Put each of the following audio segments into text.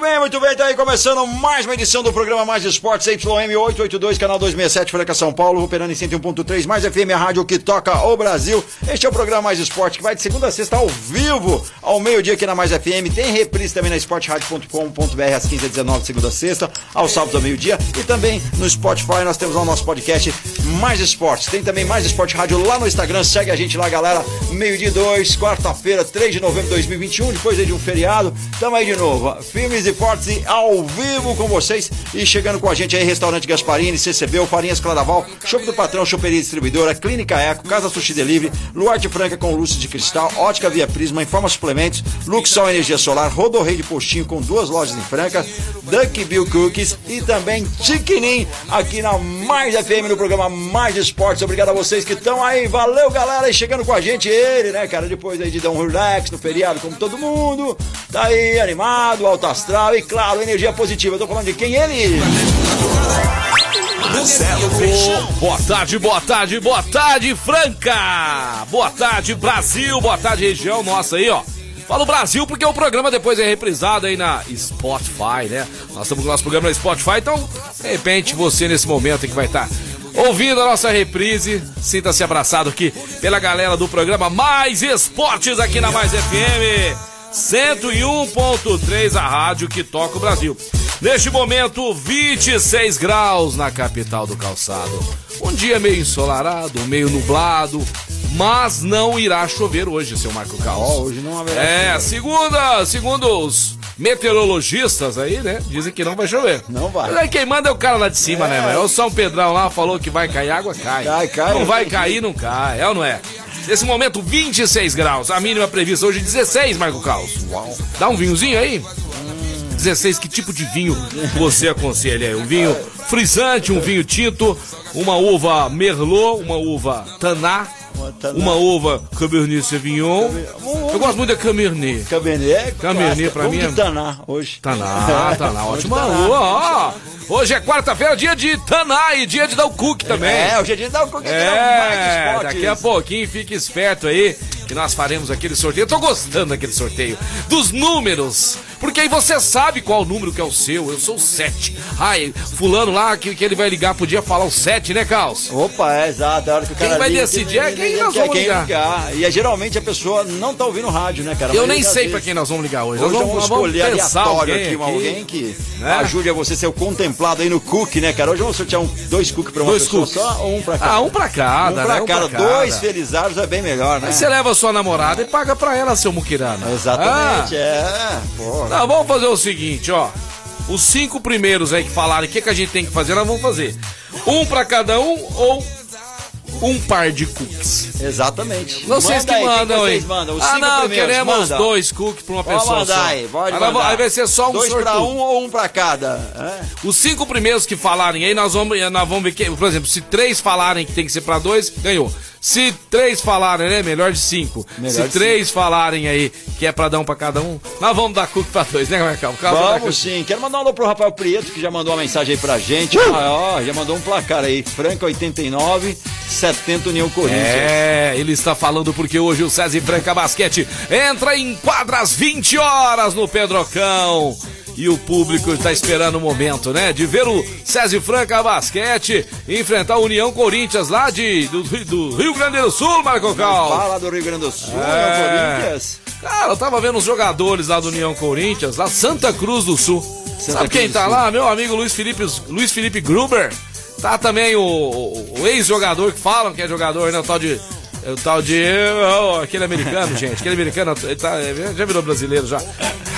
Muito bem, muito bem, tá aí começando mais uma edição do programa Mais Esportes YM 882, canal 267, Franca São Paulo, operando em 101.3, mais FM, a rádio que toca o Brasil. Este é o programa Mais Esporte, que vai de segunda a sexta ao vivo, ao meio-dia aqui na Mais FM. Tem reprise também na esportradio.com.br às 15h19, segunda a sexta, aos sábados ao meio-dia. E também no Spotify, nós temos lá o nosso podcast Mais Esportes. Tem também Mais Esporte Rádio lá no Instagram, segue a gente lá, galera. Meio-dia 2, quarta-feira, 3 de novembro de 2021, depois aí de um feriado. Tamo aí de novo. Firmes e e ao vivo com vocês. E chegando com a gente aí, Restaurante Gasparini, CCB, Farinhas Claraval, Shopping do Patrão, Choperia Distribuidora, Clínica Eco, Casa Sushi Delivery, Luarte Franca com luzes de cristal, Ótica Via Prisma, Informa Suplementos, Luxol Energia Solar, Rodorrei de Postinho com duas lojas em Franca, Duck Bill Cookies e também Chiquinim aqui na Mais FM no programa Mais Esportes. Obrigado a vocês que estão aí. Valeu, galera. E chegando com a gente, ele, né, cara? Depois aí de dar um relax no feriado, como todo mundo. Tá aí animado, alto astral e, claro, energia positiva. Eu tô falando de quem? Ele. Marcelo Freixão. Boa tarde, boa tarde, boa tarde, Franca! Boa tarde, Brasil, boa tarde, região nossa aí, ó. Fala o Brasil porque o programa depois é reprisado aí na Spotify, né? Nós estamos com o nosso programa na Spotify, então, de repente, você nesse momento que vai estar ouvindo a nossa reprise, sinta-se abraçado aqui pela galera do programa Mais Esportes aqui na Mais FM. 101.3 a rádio que toca o Brasil. Neste momento, 26 graus na capital do calçado. Um dia meio ensolarado, meio nublado, mas não irá chover hoje, seu Marco Carlos. Ó, hoje não haverá É, segunda, segundo os meteorologistas aí, né? Dizem que não vai chover. Não vai. Mas aí quem manda é o cara lá de cima, né, mano? O São Pedrão lá falou que vai cair água, cai. Cai, cai. Não vai cair, não cai. É ou não é? Nesse momento, 26 graus. A mínima prevista hoje, 16, Marco Caos. Uau. Dá um vinhozinho aí? 16, que tipo de vinho você aconselha aí? Um vinho frisante, um vinho tinto, uma uva Merlot, uma uva Taná. Uma uva Cabernet Sauvignon. Eu gosto muito da Cabernet. Cabernet. Cabernet pra mim é- Taná hoje. Taná, Taná, ótima Taná. uva. ó. Hoje é quarta-feira, dia de Taná e dia de dar o cook também. É, hoje é dia de dar o coquetel É, mais daqui a pouquinho fique esperto aí que nós faremos aquele sorteio. Eu tô gostando daquele sorteio. Dos números. Porque aí você sabe qual número que é o seu. Eu sou o 7. Ai, fulano lá que, que ele vai ligar podia falar o 7, né, Caos? Opa, é exato. A hora que o cara Quem vai liga, decidir é quem nós vamos quem ligar. E é, geralmente a pessoa não tá ouvindo rádio, né, cara? Eu Mas nem sei vezes- pra quem nós vamos ligar hoje. Hoje nós vamos nós vamos escolher aleatório alguém aqui, um alguém que né? ajude a você ser o contemplado aí no cookie, né, cara? Hoje vamos sortear um, dois cookies pra uma Dois pessoa cookies. só ou um pra cada? Ah, um pra cada, Um pra né? Um cada. pra cada. Dois felizados é bem melhor, né? Aí você leva sua namorada e paga pra ela, seu muquirana. Exatamente, Ah. é. Pô. Não, vamos fazer o seguinte, ó. Os cinco primeiros aí que falarem o que, que a gente tem que fazer, nós vamos fazer. Um pra cada um ou um par de cookies. Exatamente. Vocês que Manda aí, quem mandam aí. mandam? Os ah, cinco não, queremos manda. dois cookies pra uma Pode pessoa mandar só. aí, pode mandar. aí vai ser só um Dois pra um ou um pra cada? É. Os cinco primeiros que falarem aí, nós vamos, nós vamos ver que, por exemplo, se três falarem que tem que ser pra dois, ganhou. Se três falarem, né? Melhor de cinco. Melhor se de três falarem aí que é pra dar um pra cada um, nós vamos dar cookie pra dois, né, Marcão? Vamos sim. Quero mandar um alô pro Rafael Prieto, que já mandou uma mensagem aí pra gente. Ah, ó, já mandou um placar aí. Franca 89, 70 União Corinthians. É, ele está falando porque hoje o César Franca Basquete entra em quadras 20 horas no Pedrocão. E o público está esperando o momento, né? De ver o César Franca Basquete enfrentar a União Corinthians lá de, do, do Rio Grande do Sul, Marco Cal. Fala do Rio Grande do Sul, É. União Corinthians. Cara, eu tava vendo os jogadores lá do União Corinthians, lá Santa Cruz do Sul. Santa Sabe quem Cruz tá lá? Meu amigo Luiz Felipe, Luiz Felipe Gruber. Tá também o, o- o ex-jogador que falam que é jogador, né? O tal de. O tal de. oh, aquele americano, gente. Aquele americano ele tá, já virou brasileiro já.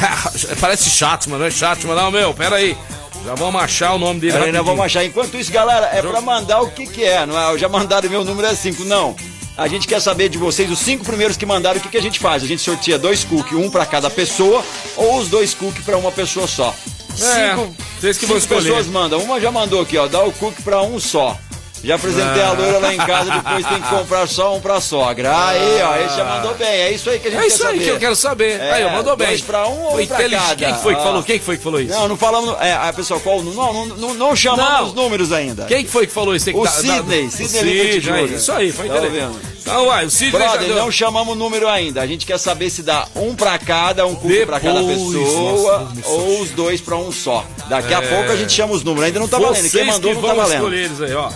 Parece Chatman, não é Chatman, não, meu. Pera aí. Já vamos achar o nome dele. Nós rapidinho. vamos achar. Enquanto isso, galera, é pra mandar o que que é, não é? Já mandaram meu número é 5. Não. A gente quer saber de vocês, os cinco primeiros que mandaram, o que, que a gente faz? A gente sorteia dois cookies, um pra cada pessoa, ou os dois cookies pra uma pessoa só. É, cinco, vocês que vão cinco escolher. pessoas mandam. Uma já mandou aqui, ó. Dá o cookie pra um só. Já apresentei Ah. a loira lá em casa, depois tem que comprar só um pra sogra. Aí, ó, esse já mandou bem. É isso aí que a gente É quer isso aí saber. que eu quero saber. É, aí, ó, mandou bem. dois pra um ou Foi um pra cada? Quem que foi que Ó. falou? Quem que foi que falou isso? Não, não falamos. É, a pessoa, qual? Não, não, não, não chamamos Não. os números ainda. Quem que foi que falou isso? Que O dar- Sidney, dar- Sidney Sidney. Isso aí, foi Tá inteligente. vendo? Então, vai, o Sidney já Brother, deu- não chamamos o número ainda. A gente quer saber se dá um pra cada, um cookie pra cada pessoa, nossa, ou os dois pra um só. Daqui a É. pouco a gente chama os números. Ainda não tá valendo. Vocês Quem mandou que não tá valendo. eles aí, ó.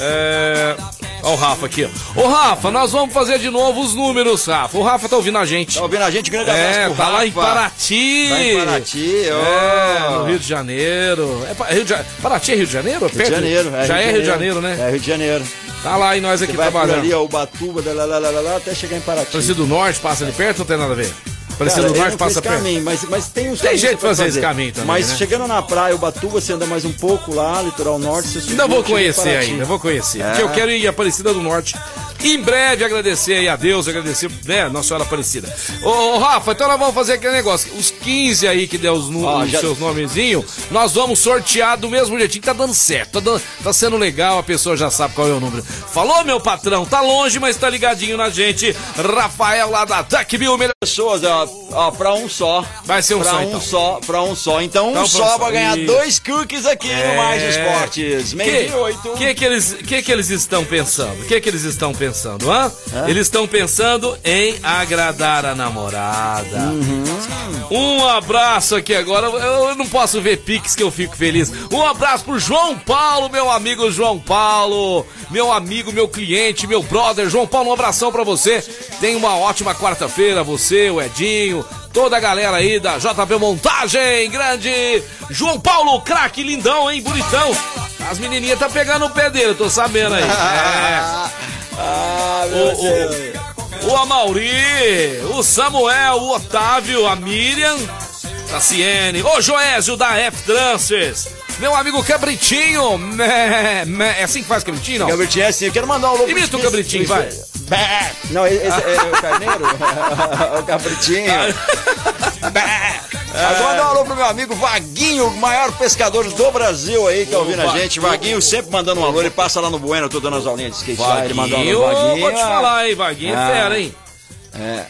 É... Ó o Rafa aqui, ó. Ô Rafa, nós vamos fazer de novo os números, Rafa. O Rafa tá ouvindo a gente. Tá ouvindo a gente? Grande abraço É, pro tá lá em Rafa. Paraty. Tá em Paraty, ó. É, no Rio de Janeiro. É, Rio de... Paraty é Rio de Janeiro? Rio de Janeiro. É Já é Rio de Janeiro, né? É Rio de Janeiro. Tá lá e nós aqui Você vai por trabalhando. ali, ó, Ubatuba, lá, lá, lá, lá, até chegar em Paraty. Aparecido do Norte passa ali perto ou não tem nada a ver? Aparecido Cara, do Norte passa perto. caminho, mas, mas tem os Tem jeito de pra fazer esse caminho também, Mas né? chegando na praia, Ubatuba, você anda mais um pouco lá, litoral norte, você Ainda vou conhecer ainda, vou conhecer. É. Porque eu quero ir em Aparecida do Norte. Em breve agradecer aí a Deus, agradecer, né, Nossa Senhora Aparecida. Ô, ô, Rafa, então nós vamos fazer aquele negócio. Os 15 aí que deu os, Ó, os já- seus nomezinhos, nós vamos sortear do mesmo jeitinho. Tá dando certo, tá, dando- tá sendo legal, a pessoa já sabe qual é o número. Falou, meu patrão, tá longe, mas tá ligadinho na gente. Rafael lá da Duckbill, melhor. pessoas, ó, ó, pra um só. Vai ser um pra só, um então. só, pra um só. Então, um Então, só pra um pra só. ganhar Isso. dois cookies aqui no Mais Esportes. Meio que, oito. que que eles, que que eles estão pensando? O que que eles estão pensando, hã? Eles estão pensando em agradar a namorada. Uhum. Um abraço aqui agora. Eu não posso ver Pix que eu fico feliz. Um abraço pro João Paulo, meu amigo João Paulo, meu amigo, meu cliente, meu brother João Paulo. Um abração pra você. Tenha uma ótima quarta-feira, você, o Edinho, toda a galera aí da JP Montagem, grande João Paulo, craque lindão, hein, bonitão. As menininhas tá pegando o pé dele, tô sabendo aí. É. Ah, meu O, Deus. o, o Amauri, o Samuel, o Otávio, a Miriam, a Ciene, o Joésio da F Transfers, meu amigo Cabritinho, mé, mé, é assim que faz Cabritinho, não? Gabritinho é assim, eu quero mandar um louco. Imita o Cabritinho, vai. Não, esse é o carneiro? o cabritinho. Bé. Agora mandar um alô pro meu amigo Vaguinho, o maior pescador do Brasil aí, que tá ouvindo a gente. Vaguinho sempre mandando um alô, ele passa lá no Bueno, eu tô dando as aulinhas de skate lá, ele mandou um Vaguinho, alô, Vaguinho. vou te falar, hein, Vaguinho é Ah. fera, hein? É.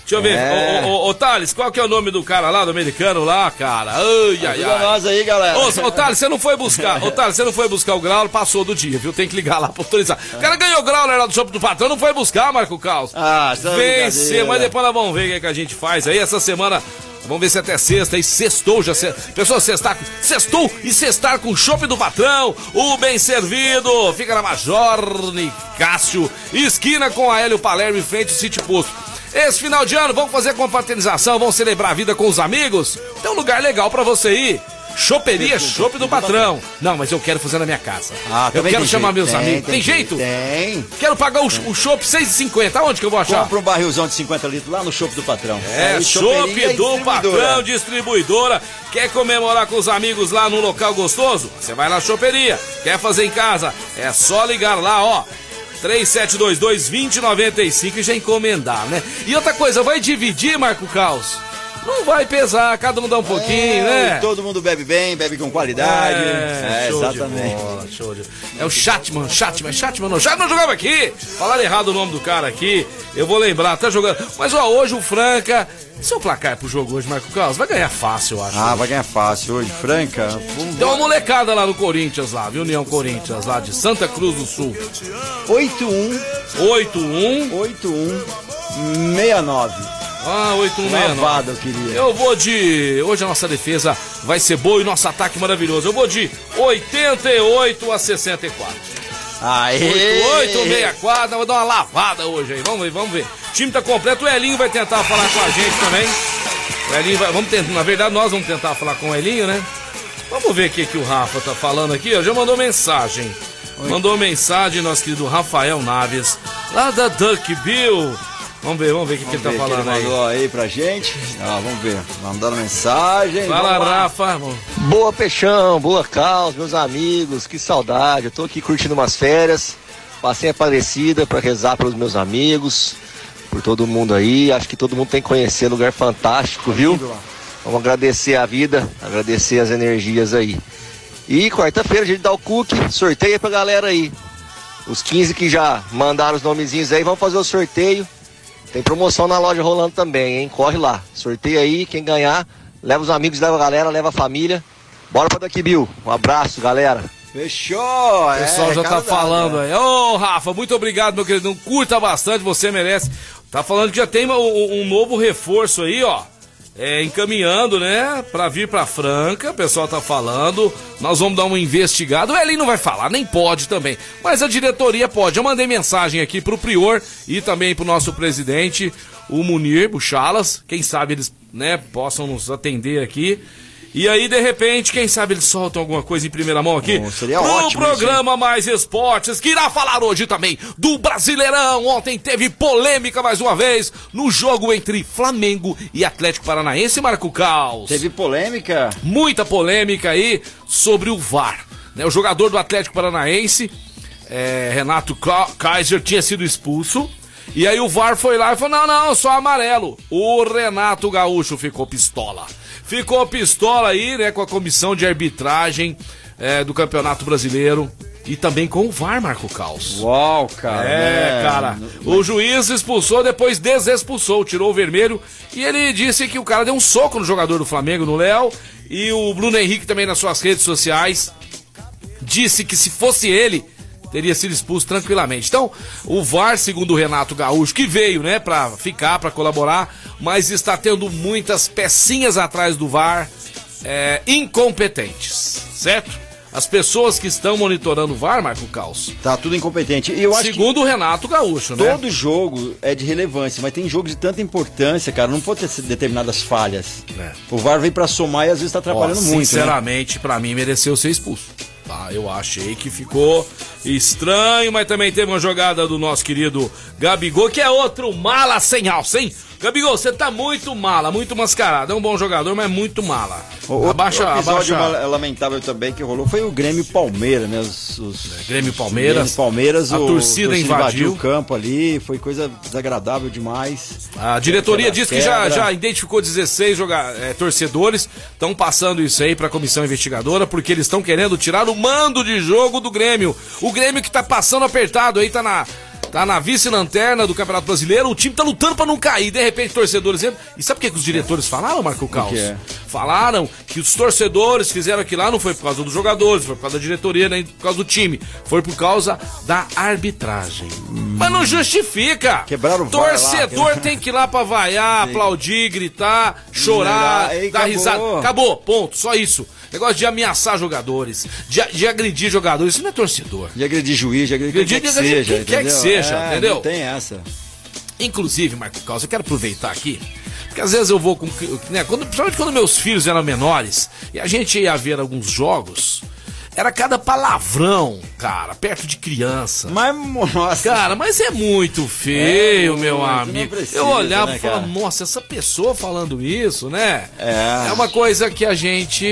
Deixa eu ver, É. ô, ô, ô, ô, Thales, qual que é o nome do cara lá, do americano lá, cara? Ai, ai, ai. nós aí, galera. Ô, ô Thales, você não foi buscar. Ô, Thales, você não foi buscar o Grauler, passou do dia, viu? Tem que ligar lá pra autorizar. O cara ganhou o Grauler lá do shopping do patrão, não foi buscar, Marco Caos. Ah, Vencer, mas depois nós vamos ver o que, é que a gente faz aí. Essa semana, vamos ver se até sexta, aí sextou já. Se... Pessoal, sextar, sextou e sextar com o shopping do patrão, o bem servido. Fica na Major Nicásio, esquina com a Hélio Palermo em frente ao City Posto. Esse final de ano, vamos fazer confraternização, vamos celebrar a vida com os amigos? Tem um lugar legal pra você ir. Choperia Chopp do Patrão. Não, mas eu quero fazer na minha casa. Ah, eu quero tem chamar jeito. meus Tem, amigos. Tem, tem jeito? Tem. Quero pagar o, o chopp 6,50. Aonde que eu vou achar? Compra um barrilzão de 50 litros lá no Chopp do Patrão. É, Aí, chopp choperia e do patrão, distribuidora. Quer comemorar com os amigos lá num local gostoso? Você vai na choperia. Quer fazer em casa? É só ligar lá, ó. 3722-2095 e já encomendar, né? E outra coisa, vai dividir, Marco Caos? Não vai pesar, cada um dá um pouquinho, É, né? Todo mundo bebe bem, bebe com qualidade. É, É, show exatamente. De bola, show de... É o Chatman, Chatman, Chatman não. Chatman jogava aqui. Falaram errado o nome do cara aqui. Eu vou lembrar, tá jogando. Mas ó, hoje o Franca. Seu placar pro jogo hoje, Marco Carlos, vai ganhar fácil, eu acho. Ah, vai ganhar fácil hoje, Franca. Vamos- Tem uma molecada lá no Corinthians, lá, viu? União Corinthians, lá de Santa Cruz do Sul. 81 8-1. 81 69. Ah, 8-1-6. Lavada, eu queria. Eu vou de. Hoje a nossa defesa vai ser boa e nosso ataque maravilhoso. Eu vou de 88 a 64. Aê! 8864, vou dar uma lavada hoje aí. Vamos ver, vamos ver. O time tá completo, o Elinho vai tentar falar com a gente também. O Elinho vai, vamos tentar, na verdade nós vamos tentar falar com o Elinho, né? Vamos ver o que, que o Rafa tá falando aqui, ó. Já mandou mensagem. Mandou mensagem, nosso querido Rafael Naves, lá da Duck Bill. Vamos ver, vamos ver o que, que ele tá falando ele aí. mandou aí pra gente. Ah, vamos ver. Mandando mensagem. Fala. Rafa. Boa Peixão, boa Caos, meus amigos, que saudade. Eu tô aqui curtindo umas férias. Passei a Aparecida para rezar pelos meus amigos, por todo mundo aí. Acho que todo mundo tem que conhecer, lugar fantástico, viu? Vamos agradecer a vida, agradecer as energias aí. E quarta-feira a gente dá o cookie, sorteio pra galera aí. Os 15 que já mandaram os nomezinhos aí, vamos fazer o sorteio. Tem promoção na loja rolando também, hein? Corre lá. Sorteio aí, quem ganhar, leva os amigos, leva a galera, leva a família. Bora pra daqui, Bill. Um abraço, galera. Fechou! O pessoal é, já tá falando né? aí. Ô, Rafa, muito obrigado, meu querido. Curta bastante, você merece. Tá falando que já tem um, um novo reforço aí, ó. É, encaminhando, né? Pra vir pra Franca, o pessoal tá falando. Nós vamos dar uma investigada. O Elin não vai falar, nem pode também. Mas a diretoria pode. Eu mandei mensagem aqui pro Prior e também pro nosso presidente, o Munir Buchalas. Quem sabe eles, né, possam nos atender aqui. E aí, de repente, quem sabe eles soltam alguma coisa em primeira mão aqui. Bom, seria pro ótimo isso, programa Mais Esportes, que irá falar hoje também do Brasileirão. Ontem teve polêmica mais uma vez no jogo entre Flamengo e Atlético Paranaense, Marco Caos. Teve polêmica? Muita polêmica aí sobre o VAR. né? O jogador do Atlético Paranaense, é, Renato Ka- Kaiser, tinha sido expulso. E aí o VAR foi lá e falou: não, não, só amarelo. O Renato Gaúcho ficou pistola. Ficou pistola aí, né, com a comissão de arbitragem é, do Campeonato Brasileiro. E também com o VAR, Marco Caos. Uau, cara. É, né? cara. O juiz expulsou, depois desexpulsou, tirou o vermelho. E ele disse que o cara deu um soco no jogador do Flamengo, no Léo. E o Bruno Henrique também nas suas redes sociais disse que se fosse ele, teria sido expulso tranquilamente. Então, o VAR, segundo o Renato Gaúcho, que veio, né, pra ficar, pra colaborar, mas está tendo muitas pecinhas atrás do VAR é, incompetentes, certo? As pessoas que estão monitorando o VAR, Marco Caos, Tá tudo incompetente. E eu acho segundo o Renato Gaúcho, né? todo jogo é de relevância, mas tem jogos de tanta importância, cara, não pode ter determinadas falhas. É. O VAR vem pra somar e às vezes tá atrapalhando Ó, muito, né? Sinceramente, pra mim mereceu ser expulso. Tá, eu achei que ficou estranho, mas também teve uma jogada do nosso querido Gabigol, que é outro mala sem alça, hein? Gabigol, você tá muito mala, muito mascarado. É um bom jogador, mas muito mala. O outro abaixa, episódio abaixa. lamentável também que rolou foi o Grêmio Palmeiras, né? Os, os- Grêmio e Palmeiras. Grêmio e Palmeiras, A o, torcida invadiu. o campo ali, foi coisa desagradável demais. A diretoria disse que já, já identificou 16 joga é, torcedores, estão passando isso aí pra comissão investigadora, porque eles estão querendo tirar o mando de jogo do Grêmio. O Grêmio que tá passando apertado aí, tá na. Tá na vice-lanterna do Campeonato Brasileiro, o time tá lutando pra não cair. De repente, torcedores entram. E sabe o que, que os diretores falaram, Marco Caos? que é? Falaram que os torcedores fizeram aquilo lá não foi por causa dos jogadores, foi por causa da diretoria, nem por causa do time. Foi por causa da arbitragem. Mas não justifica. Quebraram o VAR lá, Torcedor tem que ir lá pra vaiar, aplaudir, gritar, chorar, dar acabou. risada. Acabou, ponto, só isso. Negócio de ameaçar jogadores, de, de agredir jogadores, isso não é torcedor. De agredir juiz, de agredir quem Agredir- quer que seja. quem quer que seja, É, entendeu? Não tem essa. Inclusive, Marco Caos, eu quero aproveitar aqui, porque às vezes eu vou com. Né, quando, principalmente quando meus filhos eram menores e a gente ia ver alguns jogos, era cada palavrão, cara, perto de criança. Mas, nossa. Cara, mas é muito feio, É, meu muito, amigo. precisa, eu olhava né, e falava, nossa, essa pessoa falando isso, né? É. É uma coisa que a gente.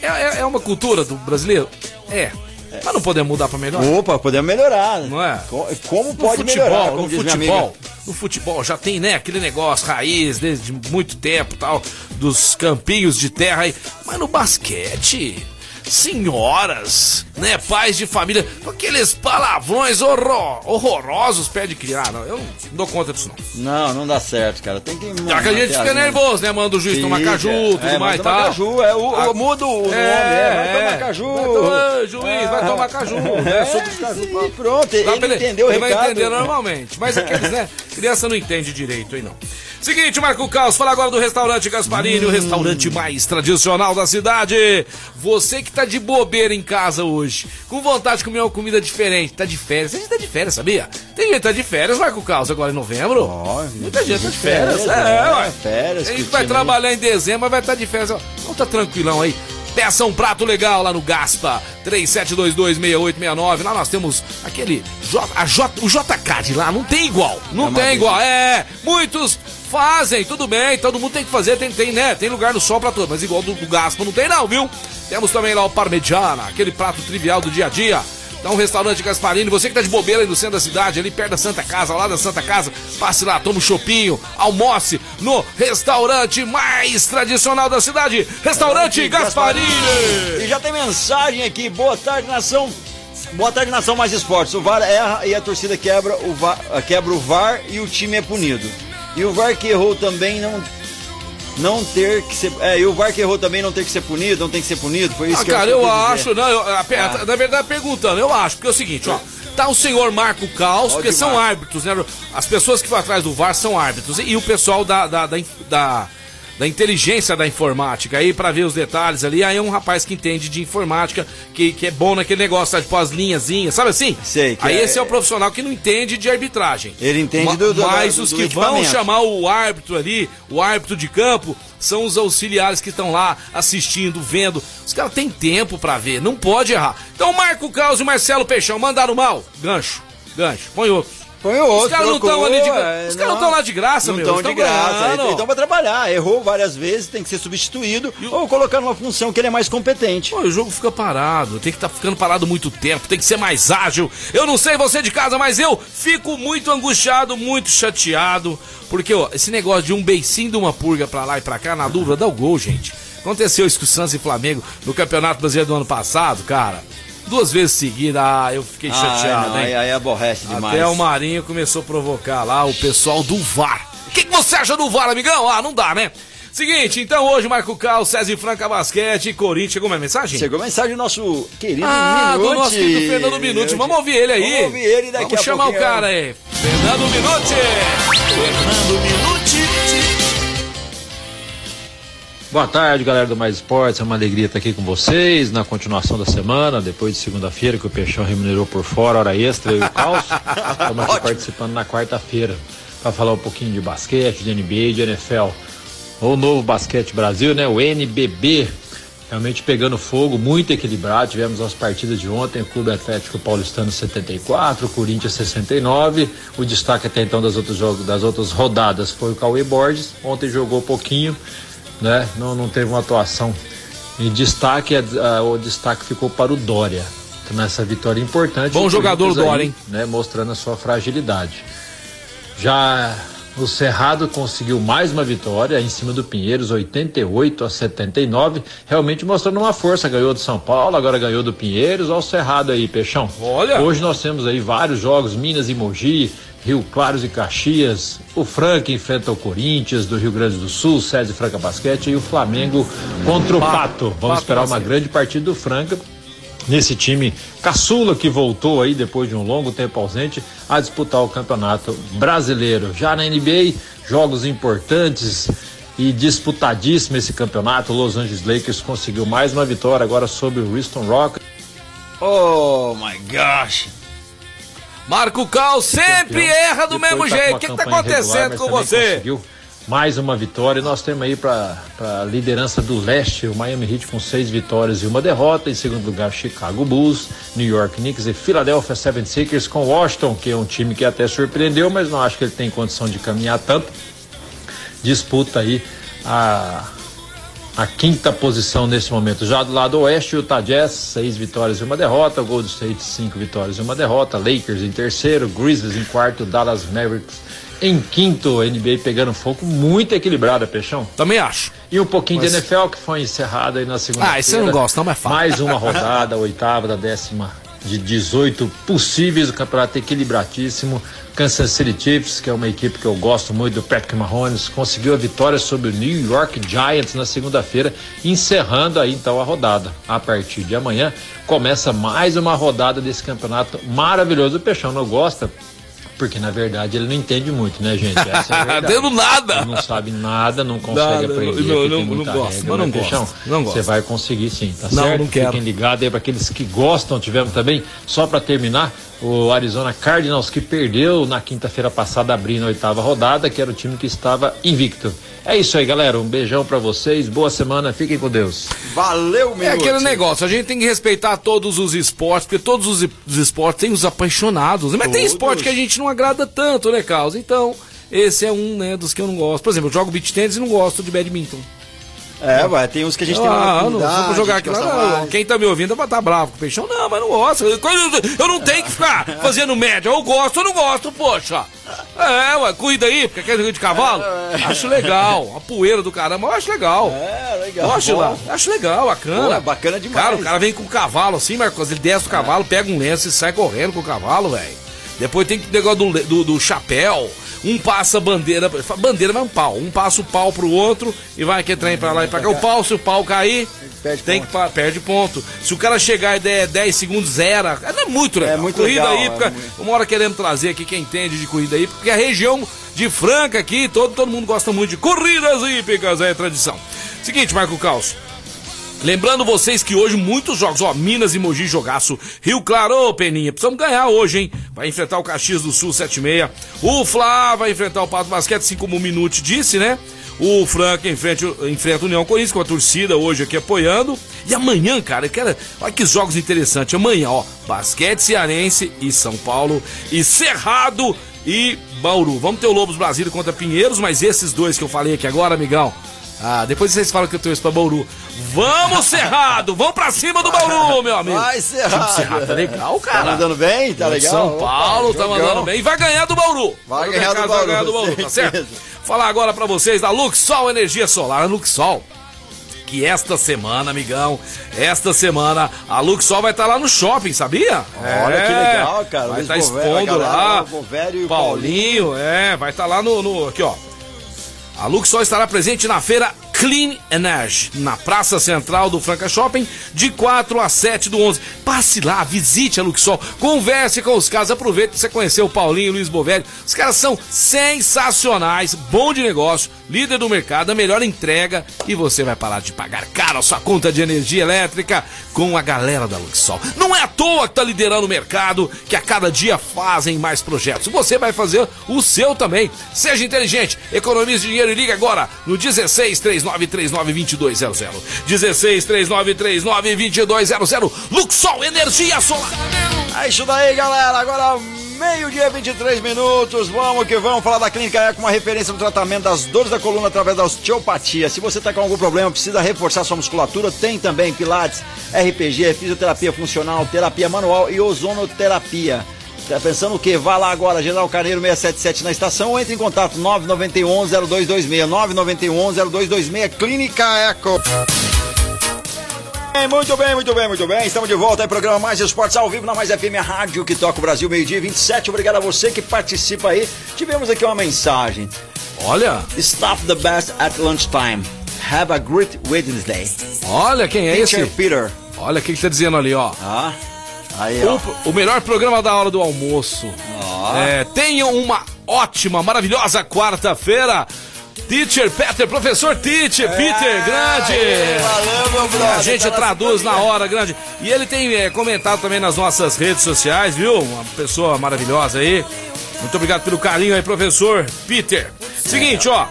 É, é- é uma cultura do brasileiro? É. Mas não podemos mudar pra melhor. Opa, podemos melhorar. Não é? Co- Como pode futebol, melhorar, como no futebol, no futebol já tem, né, aquele negócio raiz desde muito tempo, tal, dos campinhos de terra aí. Mas no basquete, senhoras, né, pais de família, com aqueles palavrões horror- horrorosos pé de criar, não, eu não dou conta disso não. Não, não dá certo, cara. Tem que. Já que a gente fica nervoso, né, manda o juiz tomar caju, tudo é, mais e tal. caju, é, o, Ah, o, muda o nome, é, vai tomar caju. Vai tomar, juiz, vai tomar caju, né, É, sobre os caju. sim, pronto, ele, pra entendeu o ele vai entender normalmente. Mas aqueles, né? Criança não entende direito aí, não. Seguinte, Marco Caos, fala agora do restaurante Gasparini, o restaurante mais tradicional da cidade. Você que tá de bobeira em casa hoje, com vontade de comer uma comida diferente, tá de férias. A gente tá de férias, sabia? Tem gente que tá de férias, Marco Caos, agora em novembro. Ó, Muita gente tá de férias. férias, É, é, ué. férias, A gente vai trabalhar em dezembro, mas vai estar de férias. Então tá tranquilão aí. Peça um prato legal lá no Gaspa, 37226869. Lá nós temos aquele J, a J, o JK de lá, não tem igual. Não É tem igual. É, muitos fazem, tudo bem, todo mundo tem que fazer, tem, tem, né? Tem lugar no sol pra todos, mas igual do, do Gaspa não tem não, viu? Temos também lá o Parmegiana, aquele prato trivial do dia a dia. Então, o restaurante Gasparini, você que tá de bobeira aí no centro da cidade, ali perto da Santa Casa, lá da Santa Casa, passe lá, toma um chopinho, almoce no restaurante mais tradicional da cidade, Restaurante Gasparini. E já tem mensagem aqui, boa tarde, nação. Boa tarde, Nação Mais Esportes. O VAR erra e a torcida quebra o VAR, quebra o VAR e o time é punido. E o VAR que errou também não não ter que ser. É, e o VAR que errou também não ter que ser punido, não tem que ser punido. Foi isso Ah, que cara, eu eu acho. não, eu- a- a- na verdade, perguntando, eu acho, porque é o seguinte, ó. Tá o senhor Marco Caos, porque são árbitros, né? As pessoas que vão atrás do VAR são árbitros. E, e o pessoal da, da, da, da- da inteligência da informática aí pra ver os detalhes ali. Aí é um rapaz que entende de informática, que, que é bom naquele negócio, tá? Tipo as linhazinhas, sabe assim? Sei, que aí é- esse é o profissional que não entende de arbitragem. Ele entende Ma- do- do- Mas do- os do que vão chamar o árbitro ali, o árbitro de campo, são os auxiliares que estão lá assistindo, vendo. Os caras têm tempo pra ver, não pode errar. Então, Marco Caos e Marcelo Peixão mandaram mal. Gancho, gancho, põe outro. Põe outro. Os caras não estão ali de é, Os caras não estão lá de graça, não meu. estão eles de graça. ganhando. Estão pra trabalhar. Errou várias vezes, tem que ser substituído o- ou colocar numa função que ele é mais competente. Pô, o jogo fica parado, tem que estar ficando parado muito tempo, tem que ser mais ágil. Eu não sei você de casa, mas eu fico muito angustiado, muito chateado, porque ó, esse negócio de um beicinho de uma purga pra lá e pra cá, na dúvida, dá o gol, gente. Aconteceu isso com o Santos e Flamengo no Campeonato Brasileiro do ano passado, cara. Duas vezes seguida, ah, eu fiquei Ah, chateado, não, hein? aí, aí aborrece demais. Até o Marinho começou a provocar lá o pessoal do VAR. O que, que você acha do VAR, amigão? Ah, não dá, né? Seguinte, então hoje Marco Cal, César e Franca Basquete, Corinthians. Chegou minha mensagem? Chegou a mensagem do nosso querido Ah, Minuti. do nosso querido Fernando Minuti. Vamos ouvir ele aí. Vamos ouvir ele daqui Vamos a chamar pouquinho. o cara aí. Fernando Minuti. Fernando Minuti. Boa tarde, galera do Mais Esportes. É uma alegria estar aqui com vocês na continuação da semana, depois de segunda-feira, que o Peixão remunerou por fora, hora extra e o caos. Estamos aqui participando na quarta-feira para falar um pouquinho de basquete, de NBA e de NFL. O novo Basquete Brasil, né? O NBB. Realmente pegando fogo, muito equilibrado. Tivemos as partidas de ontem, o Clube Atlético Paulistano 74, o Corinthians 69. O destaque até então das jogos, das outras rodadas foi o Cauê Borges. Ontem jogou pouquinho, né? Não, não teve uma atuação em destaque. a- a- o destaque ficou para o Dória. Então, nessa vitória importante. Bom jogador Dória, aí, hein? Né, mostrando a sua fragilidade. Já o Cerrado conseguiu mais uma vitória em cima do Pinheiros, 88 a 79, realmente mostrando uma força. Ganhou do São Paulo, agora ganhou do Pinheiros. Olha o Cerrado aí, Peixão. Olha. Hoje nós temos aí vários jogos: Minas e Mogi, Rio Claros e Caxias. O Franca enfrenta o Corinthians do Rio Grande do Sul, César e Franca Basquete. E o Flamengo contra o Pato. Vamos Pato esperar uma grande partida do Franca nesse time caçula que voltou aí depois de um longo tempo ausente a disputar o campeonato brasileiro. Já na NBA, jogos importantes e disputadíssimo esse campeonato. O Los Angeles Lakers conseguiu mais uma vitória agora sobre o Houston Rockets. Oh my gosh. Marco Cal sempre erra do Depois mesmo tá jeito. O que, que tá regular, acontecendo mas com você? Conseguiu mais uma vitória. E nós temos aí para a liderança do leste o Miami Heat com seis vitórias e uma derrota. Em segundo lugar, Chicago Bulls, New York Knicks e Philadelphia 76ers com Washington, que é um time que até surpreendeu, mas não acho que ele tem condição de caminhar tanto. Disputa aí a a quinta posição nesse momento. Já do lado oeste, o Utah Jazz, seis vitórias e uma derrota. O Golden State, cinco vitórias e uma derrota. Lakers em terceiro, Grizzlies em quarto, Dallas Mavericks em quinto. NBA pegando fogo, muito equilibrada, Peixão. Também acho. E um pouquinho de NFL que foi encerrado aí na segunda Ah, esse eu não gosto, não, mas fala. Mais uma rodada, oitava da décima de 18 possíveis, o campeonato equilibradíssimo. Kansas City Chiefs, que é uma equipe que eu gosto muito do Patrick Mahomes, conseguiu a vitória sobre o New York Giants na segunda-feira, encerrando aí então a rodada. A partir de amanhã começa mais uma rodada desse campeonato maravilhoso. O Peixão não gosta, porque na verdade ele não entende muito, né, gente? Essa é. Dando nada. Ele não sabe nada, não consegue Nada, aprender. não- não- não gosto, regra, mas não né, Peixão? gosto, não. Você vai conseguir sim, tá Não, certo? não quero. Fiquem ligados aí para aqueles que gostam. Tivemos também, só para terminar, o Arizona Cardinals que perdeu na quinta-feira passada, abrindo a oitava rodada, que era o time que estava invicto. É isso aí, galera. Um beijão para vocês. Boa semana. Fiquem com Deus. Valeu, É Minuti. aquele negócio, a gente tem que respeitar todos os esportes, porque todos os, os esportes têm os apaixonados. Mas tem Todos. esporte que a gente não agrada tanto, né, Carlos? Então, esse é um, né, dos que eu não gosto. Por exemplo, eu jogo beach tênis e não gosto de badminton. É, ué, tem uns que a gente tem uma Ah, não, vamos jogar aqui. Não, não, quem tá me ouvindo vai estar bravo com o peixão. Não, mas não gosto. Eu, eu não tenho que ficar fazendo média. Eu gosto ou não gosto, poxa. É, ué, cuida aí, porque quer de cavalo. Acho legal. A poeira do caramba, eu acho legal. É, legal. Gosto Bom. lá. Acho legal, bacana. Pô, bacana demais. Cara, o cara vem com o cavalo assim, Marcos, ele desce o cavalo, pega um lenço e sai correndo com o cavalo, velho. Depois tem que negócio do, do, do chapéu. Um passa a bandeira, bandeira vai um pau. Um passa o pau pro outro e vai que trem pra lá e pra cá. O pau, se o pau cair, Perde tem ponto. que perde ponto. Se o cara chegar e der 10 segundos, zera. É muito legal. É muito corrida legal, aí, é muito- uma hora queremos trazer aqui quem entende de corrida aí, porque a região de Franca aqui, todo, todo mundo gosta muito de corridas hípicas, é tradição. Seguinte, Marco Caos. Lembrando vocês que hoje muitos jogos, ó, Minas e Mogi jogaço, Rio Claro, ô Peninha, precisamos ganhar hoje, hein? Vai enfrentar o Caxias do Sul 76, o Flá vai enfrentar o Pato Basquete, assim como o Minute disse, né? O Franca enfrenta, enfrenta o União Corinthians com a torcida hoje aqui apoiando. E amanhã, cara, quero, olha que jogos interessantes. Amanhã, ó, Basquete Cearense e São Paulo e Cerrado e Bauru. Vamos ter o Lobos Brasília contra Pinheiros, mas esses dois que eu falei aqui agora, amigão, ah, depois vocês falam que eu torço pra Bauru. Vamos, Cerrado! Vamos pra cima do Bauru, meu amigo! Vai, Cerrado. Cerrado tá legal, cara. Tá mandando bem? Tá legal? São Paulo Opa, tá jogão. mandando bem. E vai ganhar do Bauru. Vai ganhar do Bauru, Vai ganhar do Bauru, tá certo? Falar agora pra vocês da Luxol Energia Solar. A Luxol que esta semana, amigão, esta semana a Luxol vai estar lá no shopping, sabia? Olha que legal, cara. Vai estar a expondo lá. o Bovério e o Paulinho, é, vai estar lá no, no- Aqui, ó. A Luxol estará presente na feira Clean Energy, na Praça Central do Franca Shopping, de 4 a 7 do 11. Passe lá, visite a Luxol, converse com os caras, aproveite para você conhecer o Paulinho e o Luiz Bovelli. Os caras são sensacionais, bom de negócio, líder do mercado, a melhor entrega e você vai parar de pagar caro a sua conta de energia elétrica com a galera da Luxol. Não é à toa que tá liderando o mercado, que a cada dia fazem mais projetos. Você vai fazer o seu também. Seja inteligente, economize dinheiro e liga agora no 16 3939 2200. 16 3939 2200. Luxol Energia Solar. É isso daí, galera. Agora, meio-dia, 23 minutos. Vamos que vamos falar da Clínica Eco, uma referência no tratamento das dores da coluna através da osteopatia. Se você está com algum problema, precisa reforçar sua musculatura, tem também Pilates, RPG, fisioterapia funcional, terapia manual e ozonoterapia. Tá pensando o quê? Vá lá agora, General Carneiro 677 na estação ou entre em contato 991 0226 991 0226 Clínica Eco. Muito bem, muito bem, muito bem. Estamos de volta aí, programa Mais Esportes ao vivo na Mais FM, a rádio que toca o Brasil, meio-dia 27. Obrigado a você que participa aí. Tivemos aqui uma mensagem. Olha, Stop the best at lunchtime. Have a great Wednesday. olha quem é Teacher esse. Peter. Olha o que que tá dizendo ali, ó. Ah, aí. O, o melhor programa da hora do almoço. Ó. É, tenham uma ótima, maravilhosa quarta-feira. Teacher Peter, professor Teacher, Peter, grande! Valeu, meu brother. A gente traduz na hora, grande. E ele tem é, comentado também nas nossas redes sociais, viu? Uma pessoa maravilhosa aí. Muito obrigado pelo carinho aí, professor Peter. Seguinte, ó.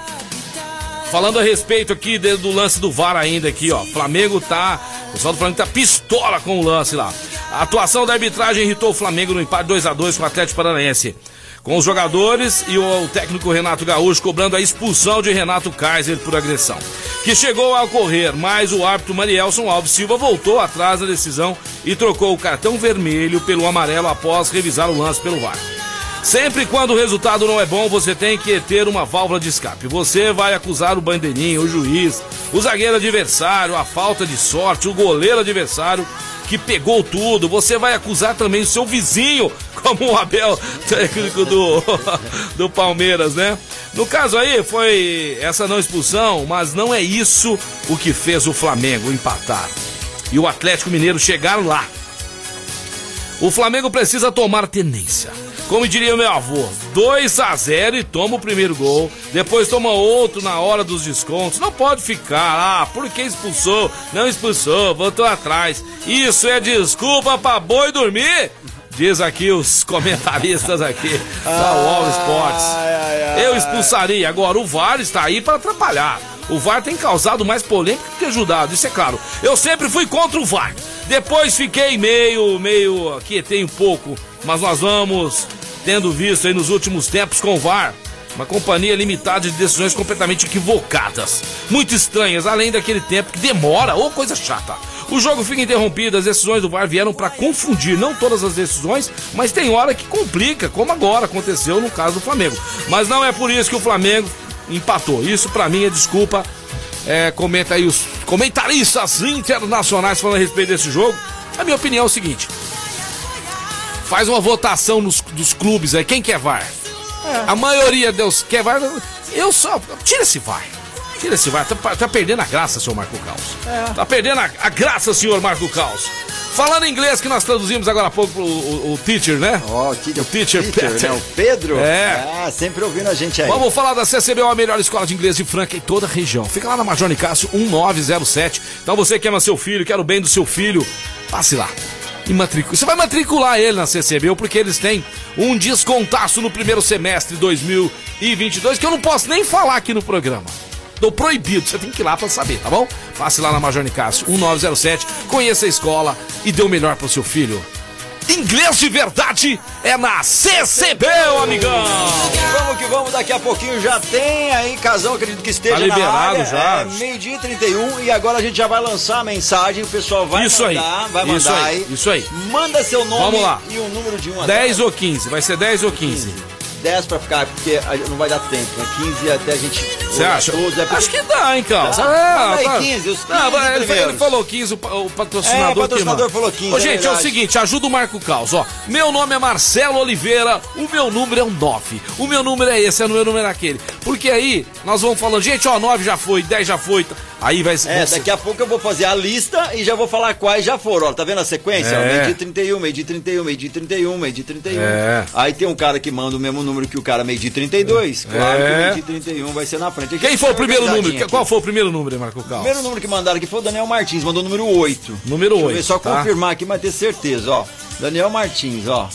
Falando a respeito aqui do lance do VAR ainda aqui, ó. Flamengo tá. O pessoal do Flamengo tá pistola com o lance lá. A atuação da arbitragem irritou o Flamengo no empate 2 a 2 com o Atlético Paranaense. Com os jogadores e o técnico Renato Gaúcho cobrando a expulsão de Renato Kaiser por agressão. Que chegou a ocorrer, mas o árbitro Marielson Alves Silva voltou atrás da decisão e trocou o cartão vermelho pelo amarelo após revisar o lance pelo VAR. Sempre quando o resultado não é bom, você tem que ter uma válvula de escape. Você vai acusar o bandeirinho, o juiz, o zagueiro adversário, a falta de sorte, o goleiro adversário que pegou tudo. Você vai acusar também o seu vizinho, como o Abel, técnico do, do Palmeiras, né? No caso aí, foi essa não expulsão, mas não é isso o que fez o Flamengo empatar. E o Atlético Mineiro chegar lá. O Flamengo precisa tomar tenência. Como diria meu avô, 2 a 0 e toma o primeiro gol. Depois toma outro na hora dos descontos. Não pode ficar, ah, por que expulsou? Não expulsou, voltou atrás. Isso é desculpa pra boi dormir? Diz aqui os comentaristas aqui da Wall Sports. Eu expulsaria. Agora, o VAR está aí para atrapalhar. O VAR tem causado mais polêmica que ajudado, isso é claro. Eu sempre fui contra o VAR. Depois fiquei meio, meio, aquietei um pouco. Mas nós vamos tendo visto aí nos últimos tempos com o VAR Uma companhia limitada de decisões completamente equivocadas, muito estranhas, além daquele tempo que demora ou coisa chata. O jogo fica interrompido, as decisões do VAR vieram para confundir, não todas as decisões, mas tem hora que complica, como agora aconteceu no caso do Flamengo. Mas não é por isso que o Flamengo empatou. Isso para mim é desculpa. É, comenta aí os comentaristas internacionais falando a respeito desse jogo. A minha opinião é o seguinte: faz uma votação nos, dos clubes aí, quem quer VAR? É. A maioria Deus quer VAR. Eu só. Tira esse VAR. Tira esse VAR. Tá, tá perdendo a graça, senhor Marco Caos. É. Tá perdendo a, a, graça, senhor Marco Caos. Falando em inglês que nós traduzimos agora há pouco o, o, o teacher, né? Oh, o, teacher, o teacher, teacher né? O Pedro? É. Ah, sempre ouvindo a gente aí. Vamos falar da CCBO, a melhor escola de inglês de Franca em toda a região. Fica lá na Major Nicásio 1907. Então você que ama seu filho, quer o bem do seu filho, passe lá e matricula. Você vai matricular ele na CCBU porque eles têm um descontaço no primeiro semestre de 2022 que eu não posso nem falar aqui no programa. Tô proibido, você tem que ir lá pra saber, tá bom? Passe lá na Major Nicásio 1907, conheça a escola e dê o melhor pro seu filho. Inglês de verdade é na CCB, amigão! Vamos que vamos, daqui a pouquinho já tem aí, casão, acredito que esteja tá liberado já. É, meio-dia 31 e agora a gente já vai lançar a mensagem, o pessoal vai isso mandar, aí. vai mandar isso aí. aí. Isso aí. Manda seu nome Vamos lá. e o número de 1 a 10 ou 15, vai ser 10 ou 15. 15. 10 pra ficar, porque não vai dar tempo, né? 15 até a gente. Você acha? Todos, é Acho que dá, hein, Carlos? Ah, é, tá. 15, os 15 não, ele, ele, falou 15, o, o patrocinador. É, o patrocinador falou 15. Ô, gente, é, é, o seguinte, ajuda o Marco Caos, ó. Meu nome é Marcelo Oliveira, o meu número é um 9. O meu número é esse, o meu número é aquele. Porque aí nós vamos falando, gente, ó, 9 já foi, 10 já foi. Aí vai ser. É, daqui a pouco eu vou fazer a lista e já vou falar quais já foram. Ó, tá vendo a sequência? É. Meio de 31, meio de 31, meio de 31, meio de 31. É. Aí tem um cara que manda o mesmo número que o cara meio de 32. Claro é. que meio de 31 vai ser na frente. Quem foi o primeiro número? Aqui. Qual foi o primeiro número, Marco Cal? O primeiro número que mandaram aqui foi o Daniel Martins, mandou o número 8. Número 8. só tá. confirmar aqui, mas ter certeza, ó. Daniel Martins, ó.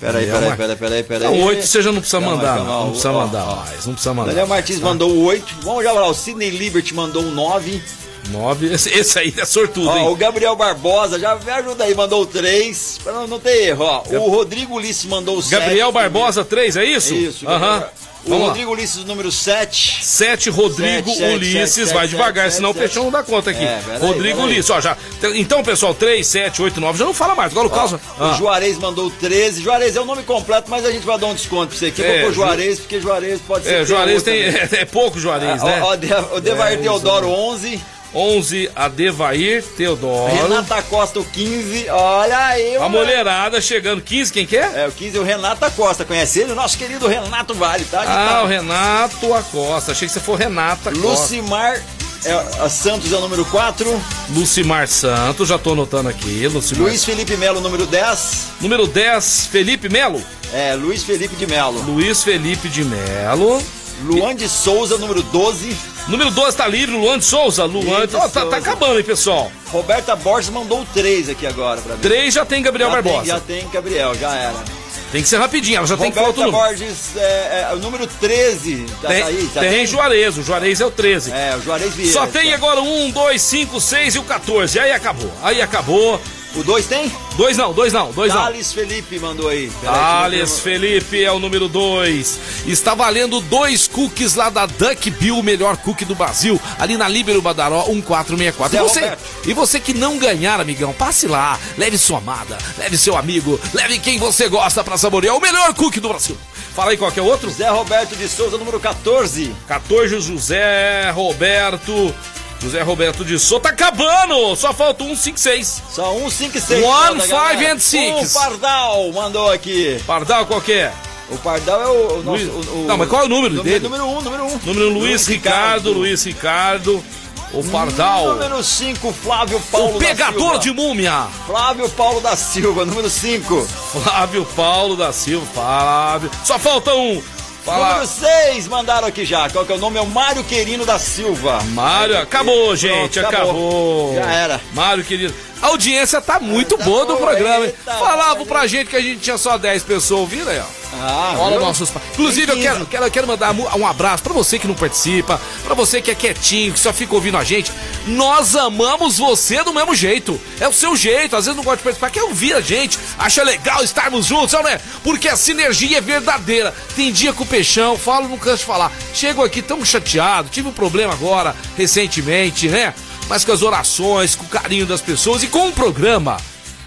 Peraí, peraí, peraí, peraí, peraí. Não, 8 você já não precisa mandar, não, precisa mandar mais, não precisa mandar. Daniel Martins tá. mandou o 8. Vamos já lá, o Sidney Liberty mandou o 9. 9. Esse, esse aí é sortudo, ó? O Gabriel Barbosa, já me ajuda aí, mandou 3. Pra não, não ter erro, ó. O Rodrigo Ulisses mandou o 7. Gabriel Barbosa, 3, é isso? Isso. Aham. O Vamos Rodrigo lá. Ulisses, número 7. 7, Rodrigo 7, Ulisses. 7, vai 7, devagar, senão o Peixão não dá conta aqui. É, Rodrigo aí, Ulisses, ó, já. Então, pessoal, 3, 7, 8, 9, já não fala mais. Agora o caso. Ah. O Juarez mandou 13. Juarez é o nome completo, mas a gente vai dar um desconto pra você aqui. É, Vou Juarez, porque Juarez pode ser. É, Juarez tem. É, é, pouco Juarez, ah, né? Ó, o Devair é, Teodoro, 11. 11, Adevair Teodoro. Renata Costa, o 15. Olha aí, A mulherada chegando. 15, quem que é? É, o 15 é o Renata Costa. Conhece ele? O nosso querido Renato Vale, tá? Ah, tá. o Renato Acosta. Achei que você for Renata Costa. Lucimar é, Santos é o número 4. Lucimar Santos, já tô anotando aqui. Lucimar. Luiz Felipe Melo, número 10. Número 10, Felipe Melo? É, Luiz Felipe de Melo. Luiz Felipe de Melo. Luan de Souza, número 12. Número 12 tá livre, Luan de Souza. Luan, de tá, tá, tá, acabando, hein, pessoal? Roberta Borges mandou 3 aqui agora pra mim. 3 já tem Gabriel já Barbosa. Tem, já tem Gabriel, já era. Tem que ser rapidinho, ela já Roberta tem que falar outro número. Borges, é, é, o número 13. Tá tem, aí, tem, tem Juarez, o Juarez é o 13. É, o Juarez Vieira. Só tem agora o 1, 2, 5, 6 e o 14. Aí acabou. Aí acabou. O 2 tem? Dois não, dois não, dois não. Thales Felipe mandou aí. Thales Felipe é o número 2. Está valendo dois cookies lá da Duck Bill, o melhor cookie do Brasil, ali na Líbero Badaró 1464. E você, e você que não ganhar, amigão, passe lá, leve sua amada, leve seu amigo, leve quem você gosta para saborear o melhor cookie do Brasil. Fala aí qual que é o outro? Zé Roberto de Souza, número 14. 14, José Roberto José Roberto de Souza tá acabando! Só falta um 5-6. Só um 5-6. One, five and six. O Pardal mandou aqui. Pardal qual que é? O Pardal é o, o nosso. O, o, não, mas qual é o número, número dele? Número 1, um, número 1. Um. Número Luiz, Luiz Ricardo, Ricardo, Luiz Ricardo. O Pardal. Número 5, Flávio Paulo O pegador de múmia. Flávio Paulo da Silva, número 5. Flávio Paulo da Silva, Flávio. Só falta um. Fala. Número 6, mandaram aqui já. Qual que é o nome? É o Mário Querino da Silva. Mário, acabou, gente, Pronto, acabou. acabou. Já era. Mário Querino. A audiência tá muito tá boa do programa. Eita, Falavam pra gente que a gente tinha só 10 pessoas ouvindo aí, ó. Ah, Olha viu? nossos pais. Inclusive, eu quero, quero, quero mandar um abraço pra você que não participa, pra você que é quietinho, que só fica ouvindo a gente. Nós amamos você do mesmo jeito. É o seu jeito. Às vezes não gosta de participar, quer ouvir a gente, acha legal estarmos juntos, não é? Porque a sinergia é verdadeira. Tem dia com o peixão, falo, não canso de falar. Chego aqui tão chateado, tive um problema agora, recentemente, né? Mas com as orações, com o carinho das pessoas e com o programa.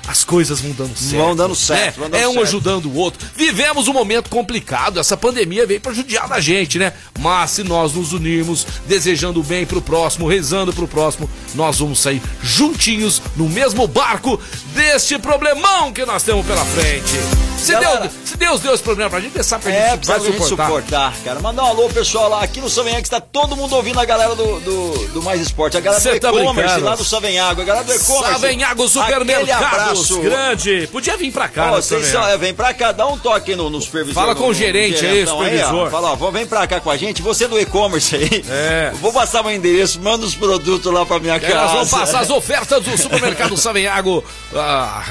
As coisas vão dando certo. Vão dando certo, né? vão dando é um certo. ajudando o outro. Vivemos um momento complicado, essa pandemia veio pra judiar da gente, né? Mas se nós nos unirmos, desejando bem pro próximo, rezando pro próximo, nós vamos sair juntinhos no mesmo barco deste problemão que nós temos pela frente. Se, Galera- Deus, se Deus deu esse problema pra gente, pensar pra gente É, vai precisa da gente suportar. suportar, cara. Mandar um alô, pessoal, lá aqui no Savenhago, está todo mundo ouvindo a galera do, do, do Mais Esporte, a galera Cê do tá e-commerce lá do Savenhago, a galera do e-commerce. Savenhago Aquele Supermercados, abraço. grande. Podia vir pra cá, Ó, né, são- é, vem pra cá, dá um toque no, no supervisor. Fala no- com o no gerente aí, gerentão supervisor. ó. Fala, ó, vem pra cá com a gente, você do e-commerce aí. É. Vou passar meu endereço, manda os produtos lá pra minha É, casa. nós vamos passar as ofertas do supermercado Savenhago, ah,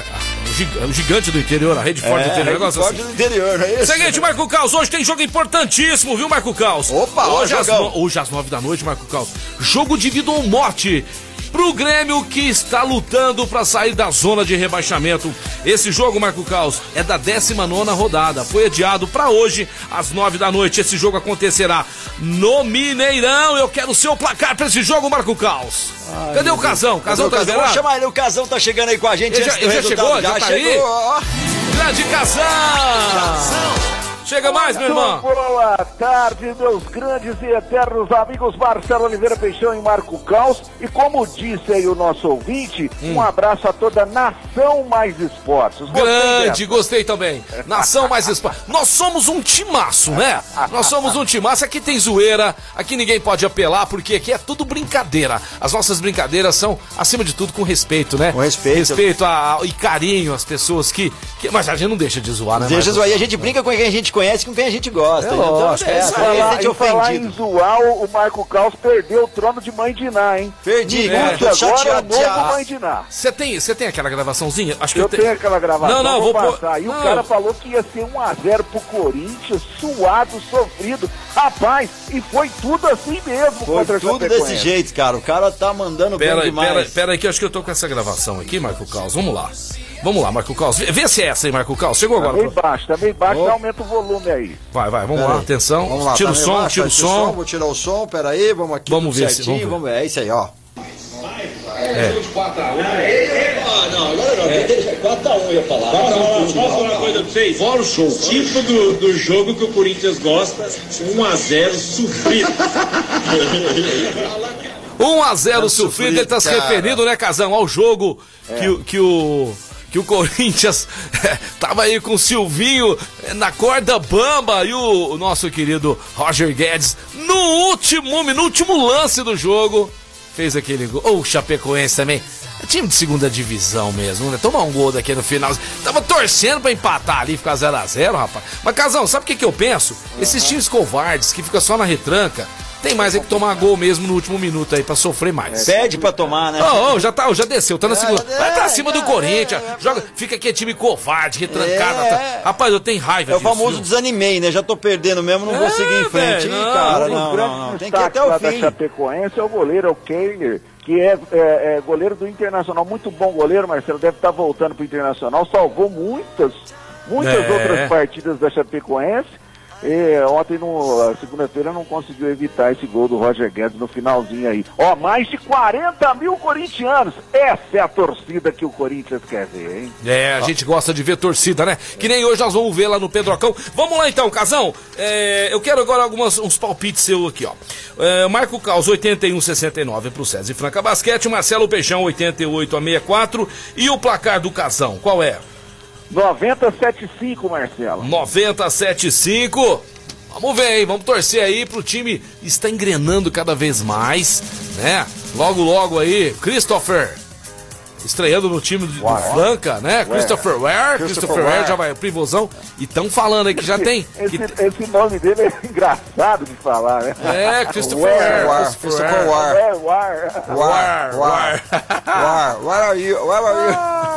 o gi- o gigante do interior, a rede forte do É, interior, Rede negócio Forte assim. do interior, é isso? Seguinte, Marco Caos, hoje tem jogo importantíssimo, viu, Marco Caos? Opa, ó, hoje, às no- hoje às nove da noite, Marco Caos. Jogo de vida ou morte. Pro Grêmio que está lutando para sair da zona de rebaixamento. Esse jogo, Marco Caos, é da 19 rodada. Foi adiado para hoje, às nove da noite. Esse jogo acontecerá no Mineirão. Eu quero o seu placar para esse jogo, Marco Caos. Cadê o Casão? Casão tá Casão? Vamos liberado? chamar ele, o Casão tá chegando aí com a gente Ele já- ele já chegou? Já tá aí? chegou, ó. Grande Casão! Chega mais, meu irmão. Boa tarde, meus grandes e eternos amigos Marcelo Oliveira Peixão e Marco Caos. E como disse aí o nosso ouvinte, Hum. um abraço a toda Nação Mais Esportes. Gostei Grande, dessa. gostei também. Nação mais espaço. Nós somos um timaço, né? Nós somos um timaço. Aqui tem zoeira, aqui ninguém pode apelar, porque aqui é tudo brincadeira. As nossas brincadeiras são, acima de tudo, com respeito, né? Com respeito. Respeito a, e carinho às pessoas que, que- Mas a gente não deixa de zoar, né? Deixa Marcos? zoar. E a gente brinca com quem a gente conhece e com quem a gente gosta. É então, lógico, é é, a Falar, gente é falar em ofendido. zoar, o Marco Caos perdeu o trono de Mãe Diná, hein? Perdi, É. cara. Tô agora é o chateado. novo já. Mãe Diná. Você tem, você tem aquela gravaçãozinha? Acho que Eu te- tenho aquela gravação, Não, não, vou, vou passar. E o não. cara falou que ia ser 1x0 pro Corinthians, suado, sofrido. Rapaz, e foi tudo assim mesmo Foi a tudo desse jeito, cara. O cara tá mandando bem Pera aí, demais. pera, pera aí, que eu acho que eu tô com essa gravação aqui, Marco Caos. Vamos lá. Vamos lá, Marco Caos. Vê, vê se é essa aí, Marco Caos. Chegou Tá agora. meio baixo, tá meio baixo, Oh. aumenta o volume aí. Vai, vai, vamos Pera lá, aí. atenção. Vamos lá, tira tá o som, baixo, tira o tá, som. Vou tirar o som, peraí, vamos aqui. Vamos ver se- certinho, vamos Vamos ver, é isso aí, ó. Posso falar uma coisa pra vocês? Fora o show. Tipo do, do jogo que o Corinthians gosta, 1x0 sofrido. 1 a 0 Tá sofrido, ele tá se referindo, né, Casão, ao jogo que, o- que o. Que o Corinthians tava aí com o Silvinho eh, na corda bamba e o, o nosso querido Roger Guedes no último, no último lance do jogo fez aquele gol. Ou o Chapecoense também. É time de segunda divisão mesmo, né? Tomar um gol daqui no final. Tava torcendo pra empatar ali, ficar 0x0, rapaz. Mas, Casão, sabe o que, que eu penso? Esses times covardes que ficam só na retranca, tem mais é que tomar gol mesmo no último minuto aí pra sofrer mais. Pede pra tomar, né? Ô, ô, já tá, já desceu, tá na segunda. é, Vai pra cima do é, Corinthians. é, é. joga, fica aqui time covarde, retrancado. É. tá- Rapaz, eu tenho raiva É o disso, famoso viu? desanimei, né? Já tô perdendo mesmo, não vou É, seguir em frente. não, cara, não, não, não. Tem que ir até o da fim. Chapecoense é o goleiro, é o Kehler, que é, é- é goleiro do Internacional. Muito bom goleiro, Marcelo. Deve estar voltando pro Internacional. Salvou muitas, muitas É. outras partidas da Chapecoense. E ontem, no, segunda-feira, não conseguiu evitar esse gol do Roger Guedes no finalzinho aí. Ó, mais de 40 mil corintianos. Essa é a torcida que o Corinthians quer ver, hein? É, a gente gosta de ver torcida, né? Que nem hoje nós vamos ver lá no Pedrocão. Vamos lá então, Casão. É, eu quero agora algumas, uns palpites seu aqui, ó. É, Marco Caos, 81,69 pro César e Franca Basquete. Marcelo Peixão, 88 a 64. E o placar do Casão, qual é? 97,5, Marcelo. 97,5. Vamos ver aí, vamos torcer aí pro time estar engrenando cada vez mais, né? Logo, logo aí, Christopher. Estreando no time do, do Franca, né? Christopher Ware, Christopher, Ware Ware. já vai, privosão. E estão falando aí que já tem. Esse, que- esse nome dele é engraçado de falar, né? é, Christopher Ware, Ware. War, Christopher War. É, War. War, war, war. Where are you? Where are you? Ah,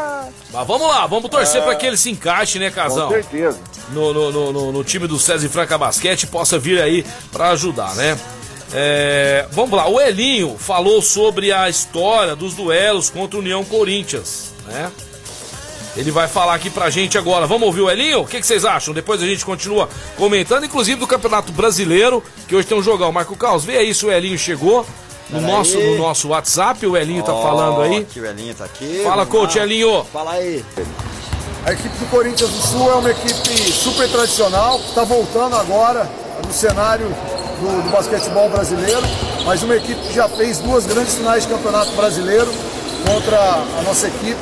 Mas vamos lá, vamos torcer pra que ele se encaixe, né, com Casão? certeza. no, no, no, no time do César e Franca Basquete possa vir aí para ajudar, né? É, vamos lá, o Elinho falou sobre a história dos duelos contra o União Corinthians, né? Ele vai falar aqui pra gente agora. Vamos ouvir o Elinho? O que, que, vocês acham? Depois a gente continua comentando, inclusive do Campeonato Brasileiro, que hoje tem um jogão. Marco Caos, vê aí se o Elinho chegou no nosso, no nosso WhatsApp. O Elinho oh, tá falando aí. O Elinho tá aqui. Fala, coach Elinho. Fala aí. A equipe do Corinthians do Sul é uma equipe super tradicional, está voltando agora no cenário do, do, basquetebol brasileiro, mas uma equipe que já fez duas grandes finais de campeonato brasileiro contra a nossa equipe.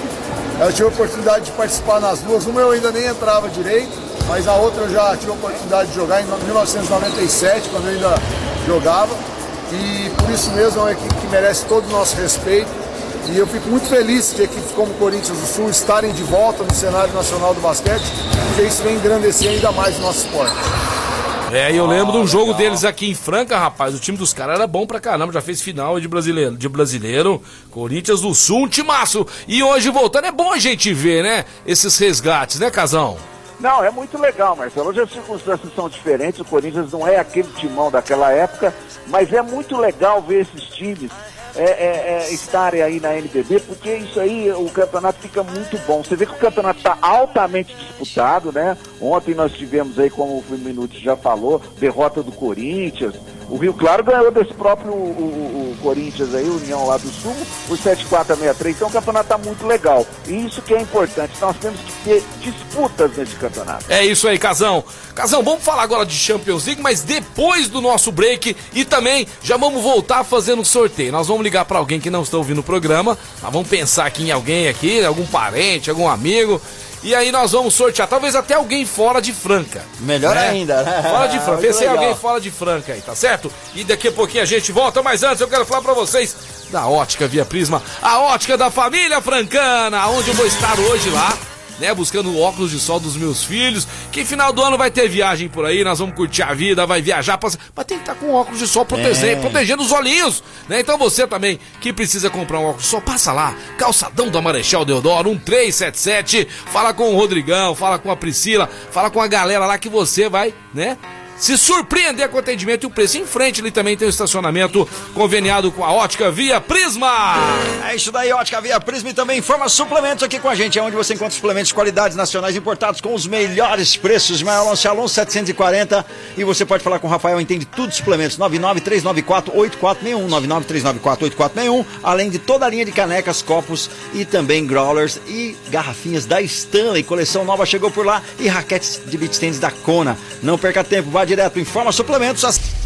Eu tive a oportunidade de participar nas duas, uma eu ainda nem entrava direito, mas a outra eu já tive a oportunidade de jogar em 1997, quando eu ainda jogava. E por isso mesmo é uma equipe que merece todo o nosso respeito e eu fico muito feliz de equipes como Corinthians do Sul estarem de volta no cenário nacional do basquete, porque isso vem engrandecer ainda mais o nosso esporte. É, eu lembro de um jogo deles aqui em Franca, rapaz. O time dos caras era bom pra caramba, já fez final de brasileiro, de brasileiro. Corinthians do Sul, um timaço. E hoje voltando, é bom a gente ver, né? Esses resgates, né, Casão? Não, é muito legal, Marcelo. Hoje as circunstâncias são diferentes. O Corinthians não é aquele timão daquela época, mas é muito legal ver esses times é, é, é, estarem aí na NBB, porque isso aí, o campeonato fica muito bom. Você vê que o campeonato está altamente disputado, né? Ontem nós tivemos aí, como o Minuto já falou, derrota do Corinthians, o Rio Claro ganhou desse próprio o, o, Corinthians aí, União lá do Sul, o 7463. Então o campeonato tá muito legal. E isso que é importante. Nós temos que ter disputas nesse campeonato. É isso aí, Casão. Casão, vamos falar agora de Champions League, mas depois do nosso break e também já vamos voltar fazendo sorteio. Nós vamos ligar para alguém que não está ouvindo o programa. Vamos pensar aqui em alguém aqui, algum parente, algum amigo e aí nós vamos sortear, talvez até alguém fora de Franca. Melhor né? ainda, né? Fora de Franca. Pensei alguém fora de Franca aí, tá certo? E daqui a pouquinho a gente volta, mas antes eu quero falar pra vocês da Ótica Via Prisma, a ótica da família francana, onde eu vou estar hoje lá né? Buscando óculos de sol dos meus filhos. Que final do ano vai ter viagem por aí, nós vamos curtir a vida, vai viajar, mas tem que estar tá com óculos de sol proteger, é. protegendo os olhinhos, né? Então você também que precisa comprar um óculos de sol, passa lá, calçadão da Marechal Deodoro, 1377, fala com o Rodrigão, fala com a Priscila, fala com a galera lá que você vai, né? Se surpreender com o atendimento e o preço. Em frente ali também tem o estacionamento conveniado com a Ótica Via Prisma. É isso daí, Ótica Via Prisma e também informa suplementos aqui com a gente, é onde você encontra suplementos de qualidades nacionais importados com os melhores preços. Maior Alonso Alonso 740 e você pode falar com o Rafael, entende tudo de suplementos. 993948461, 993948461, além de toda a linha de canecas, copos e também growlers e garrafinhas da Stanley. Coleção nova chegou por lá e raquetes de tennis da Kona. Não perca tempo, vá direto, informa suplementos.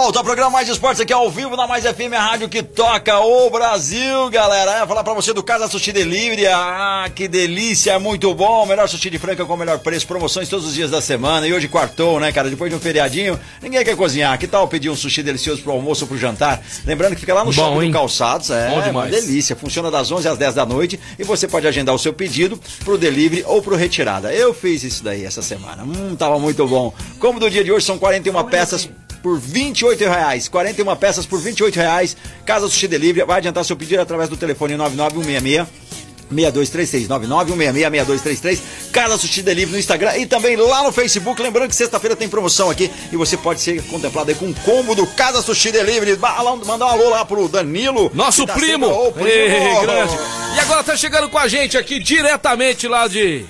Volta ao programa Mais Esportes aqui ao vivo na Mais FM, a rádio que toca o Brasil, galera. É falar pra você do Casa Sushi Delivery. Ah, que delícia, muito bom. Melhor sushi de franca com o melhor preço, promoções todos os dias da semana. E hoje quartou, né, cara? Depois de um feriadinho, ninguém quer cozinhar. Que tal pedir um sushi delicioso pro almoço ou pro jantar? Lembrando que fica lá no bom, shopping hein? do Calçados. É, bom demais. uma delícia. Funciona das 11 às 10 da noite e você pode agendar o seu pedido pro delivery ou pro retirada. Eu fiz isso daí essa semana. Hum, tava muito bom. Como do dia de hoje são 41 peças por 28 reais. 41 peças por 28 reais. Casa Sushi Delivery. Vai adiantar seu pedido através do telefone 99166 6233 991666233 Casa Sushi Delivery no Instagram e também lá no Facebook. Lembrando que sexta-feira tem promoção aqui e você pode ser contemplado aí com um combo do Casa Sushi Delivery. Mandar um alô lá pro Danilo. Nosso tá primo. Sendo, primo. Ei, grande. E agora tá chegando com a gente aqui diretamente lá de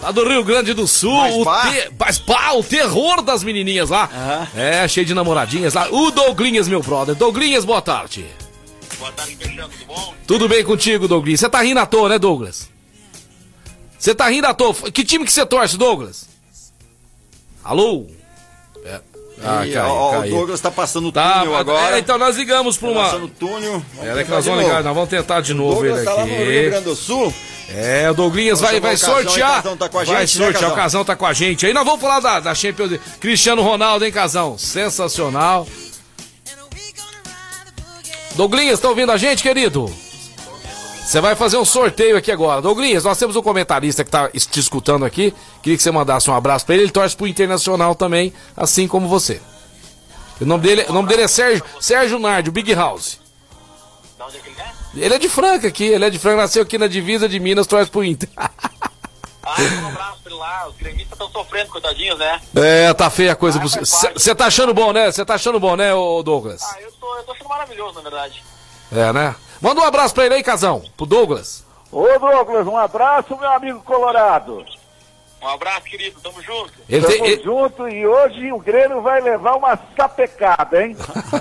Lá do Rio Grande do Sul, mas, o, te... mas, pá, o terror das menininhas lá. Uhum. É, cheio de namoradinhas lá. O Douglinhas, meu brother. Douglinhas, boa tarde. Boa tarde, Peixão, tudo bom? Tudo bem contigo, Douglinhas? Você tá rindo à toa, né, Douglas? Você tá rindo à toa. Que time que você torce, Douglas? Alô? É. Ah, e, caiu, ó, caiu. O Douglas tá passando o tá, túnel agora. É, então nós ligamos pra tá uma. Passando túnel. É, é que nós vamos ligar, nós vamos tentar de novo ele aqui. Tá lá no Rio Grande do Sul. É, o Douglinhas vai, vai sortear. Tá vai gente, sortear, né, o Casão tá com a gente. Aí nós vamos falar da, da Champions League. Cristiano Ronaldo, hein, Casão? Sensacional. Douglinhas, tá ouvindo a gente, querido? Você vai fazer um sorteio aqui agora. Douglinhas, nós temos um comentarista que tá te escutando aqui. Queria que você mandasse um abraço para ele. Ele torce pro Internacional também, assim como você. O nome dele, o nome dele é Sérgio, Sérgio Nardi, o Big House. Da onde é que ele é? Ele é de Franca aqui, ele é de Franca, nasceu aqui na divisa de Minas, torce pro Inter. Ah, um abraço pra ele lá. Os gremistas estão sofrendo, coitadinhos, né? É, tá feia a coisa. Ah, faz parte. Você tá achando bom, né? Você tá achando bom, né, ô Douglas? Ah, eu tô, eu tô achando maravilhoso, na verdade. É, né? Manda um abraço pra ele aí, Casão, pro Douglas. Ô Douglas, um abraço, meu amigo Colorado. Um abraço, querido. Tamo junto. Ele Tamo ele- junto e hoje o Grêmio vai levar uma sapecada, hein?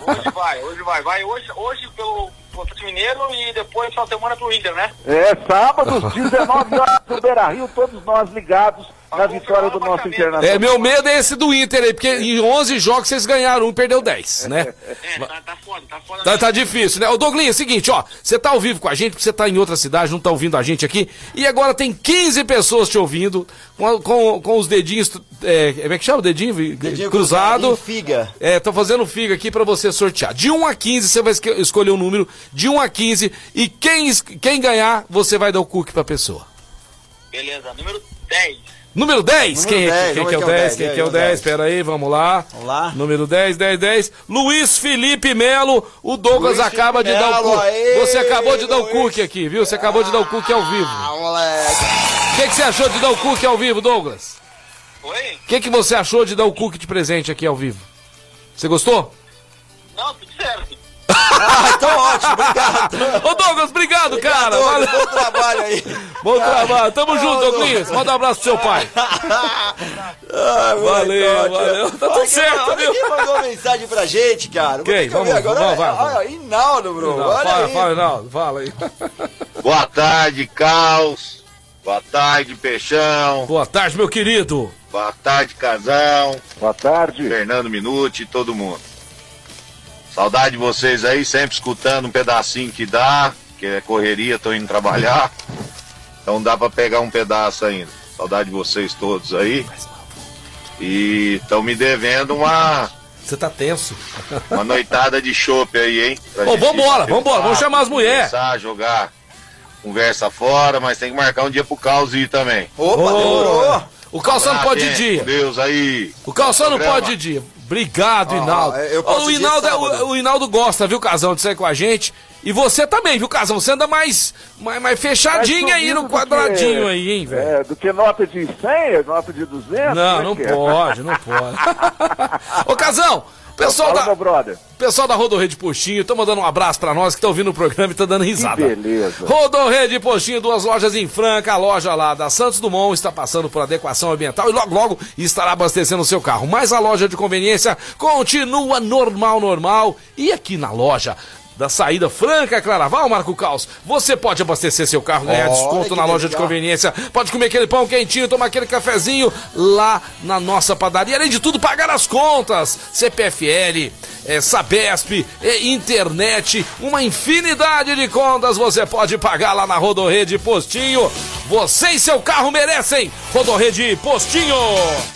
Hoje vai, hoje vai. Vai hoje, hoje pelo Atlético Mineiro e depois final de semana pro Inter, né? É, sábado, 19 horas no Beira Rio, todos nós ligados na vitória do nosso Internacional. É, meu medo é esse do Inter aí, porque em 11 jogos vocês ganharam um e perdeu 10, né? É, tá, tá foda, tá foda. Tá, tá difícil, né? Ô Douglinho, é o seguinte, ó, você tá ao vivo com a gente, porque você tá em outra cidade, não tá ouvindo a gente aqui, e agora tem 15 pessoas te ouvindo, com, a- com, com os dedinhos, é, como é que chama o dedinho? Dedinho cruzado. cruzado figa. É, tô fazendo figa aqui pra você sortear. De 1 a 15, você vai escolher um número de 1 a 15, e quem, quem ganhar, você vai dar o cookie pra pessoa. Beleza, número 10. Número 10, Número quem, é- 10, quem vamos que é o ver quem é o 10? 10, Quem e que é o aí, 10? 10? Pera aí, vamos lá. Vamos lá. Número 10, 10, 10. Luiz Felipe Melo. O Douglas Luiz acaba Felipe de dar o Melo, cookie. Você acabou de dar o Luiz. cookie aqui, viu? Você acabou de dar o cookie ao vivo. Ah, moleque. O que, que você achou de dar o cookie ao vivo, Douglas? Oi? O que, que você achou de dar o cookie de presente aqui ao vivo? Você gostou? Não, tudo certo. Ah, então ótimo, obrigado. Ô Douglas, obrigado, cara. Obrigado, Valeu. Bom trabalho aí. Bom trabalho. Tamo Ah, junto, Douglas. Manda um abraço pro seu pai. Ai, Valeu, valeu. Tá tudo certo, olha viu? quem mandou mensagem pra gente, cara. Quem? Vamos, agora. vamos, vai, olha, vamos. olha, Inaldo, bro. Não, olha fala, aí. fala, não, fala aí. Boa tarde, Caos. Boa tarde, Peixão. Boa tarde, meu querido. Boa tarde, Casão. Boa tarde. Fernando Minuti e todo mundo. Saudade de vocês aí, sempre escutando um pedacinho que dá, que é correria, tô indo trabalhar. Então dá pra pegar um pedaço ainda. Saudade de vocês todos aí. E estão me devendo uma, Você tá tenso. uma noitada de chopp aí, hein? Pra Ô, vambora, vambora, vamos chamar as mulheres. Começar a jogar conversa fora, mas tem que marcar um dia pro Caos ir também. Opa, Ô, demorou. O calção não pode ir dia. Deus aí. O calção não pode ir dia. Obrigado, Ah, Inaldo. eu posso o, Inaldo é- o, o Inaldo gosta, viu, Casão, de sair com a gente. E você também, viu, Casão? Você anda mais, mais, mais fechadinho Mais aí no quadradinho que- aí, hein, velho? É, do que nota de 100, nota de 200? Não, como não é é? pode, não pode. Ô, Casão, pessoal da, meu brother. pessoal da Rodorrede Postinho, tô mandando um abraço pra nós que estão ouvindo o programa e tá dando risada. Que beleza. Rodorrede Postinho, duas lojas em Franca, a loja lá da Santos Dumont está passando por adequação ambiental e logo logo estará abastecendo o seu carro. Mas a loja de conveniência continua normal, normal. E aqui na loja da saída Franca Claraval, Marco Caos, você pode abastecer seu carro, ganhar Olha desconto na loja de legal. conveniência, pode comer aquele pão quentinho, tomar aquele cafezinho lá na nossa padaria. Além de tudo, pagar as contas, CPFL, eh, Sabesp, eh, internet, uma infinidade de contas você pode pagar lá na Rodorrede Postinho. Você e seu carro merecem Rodorrede Postinho.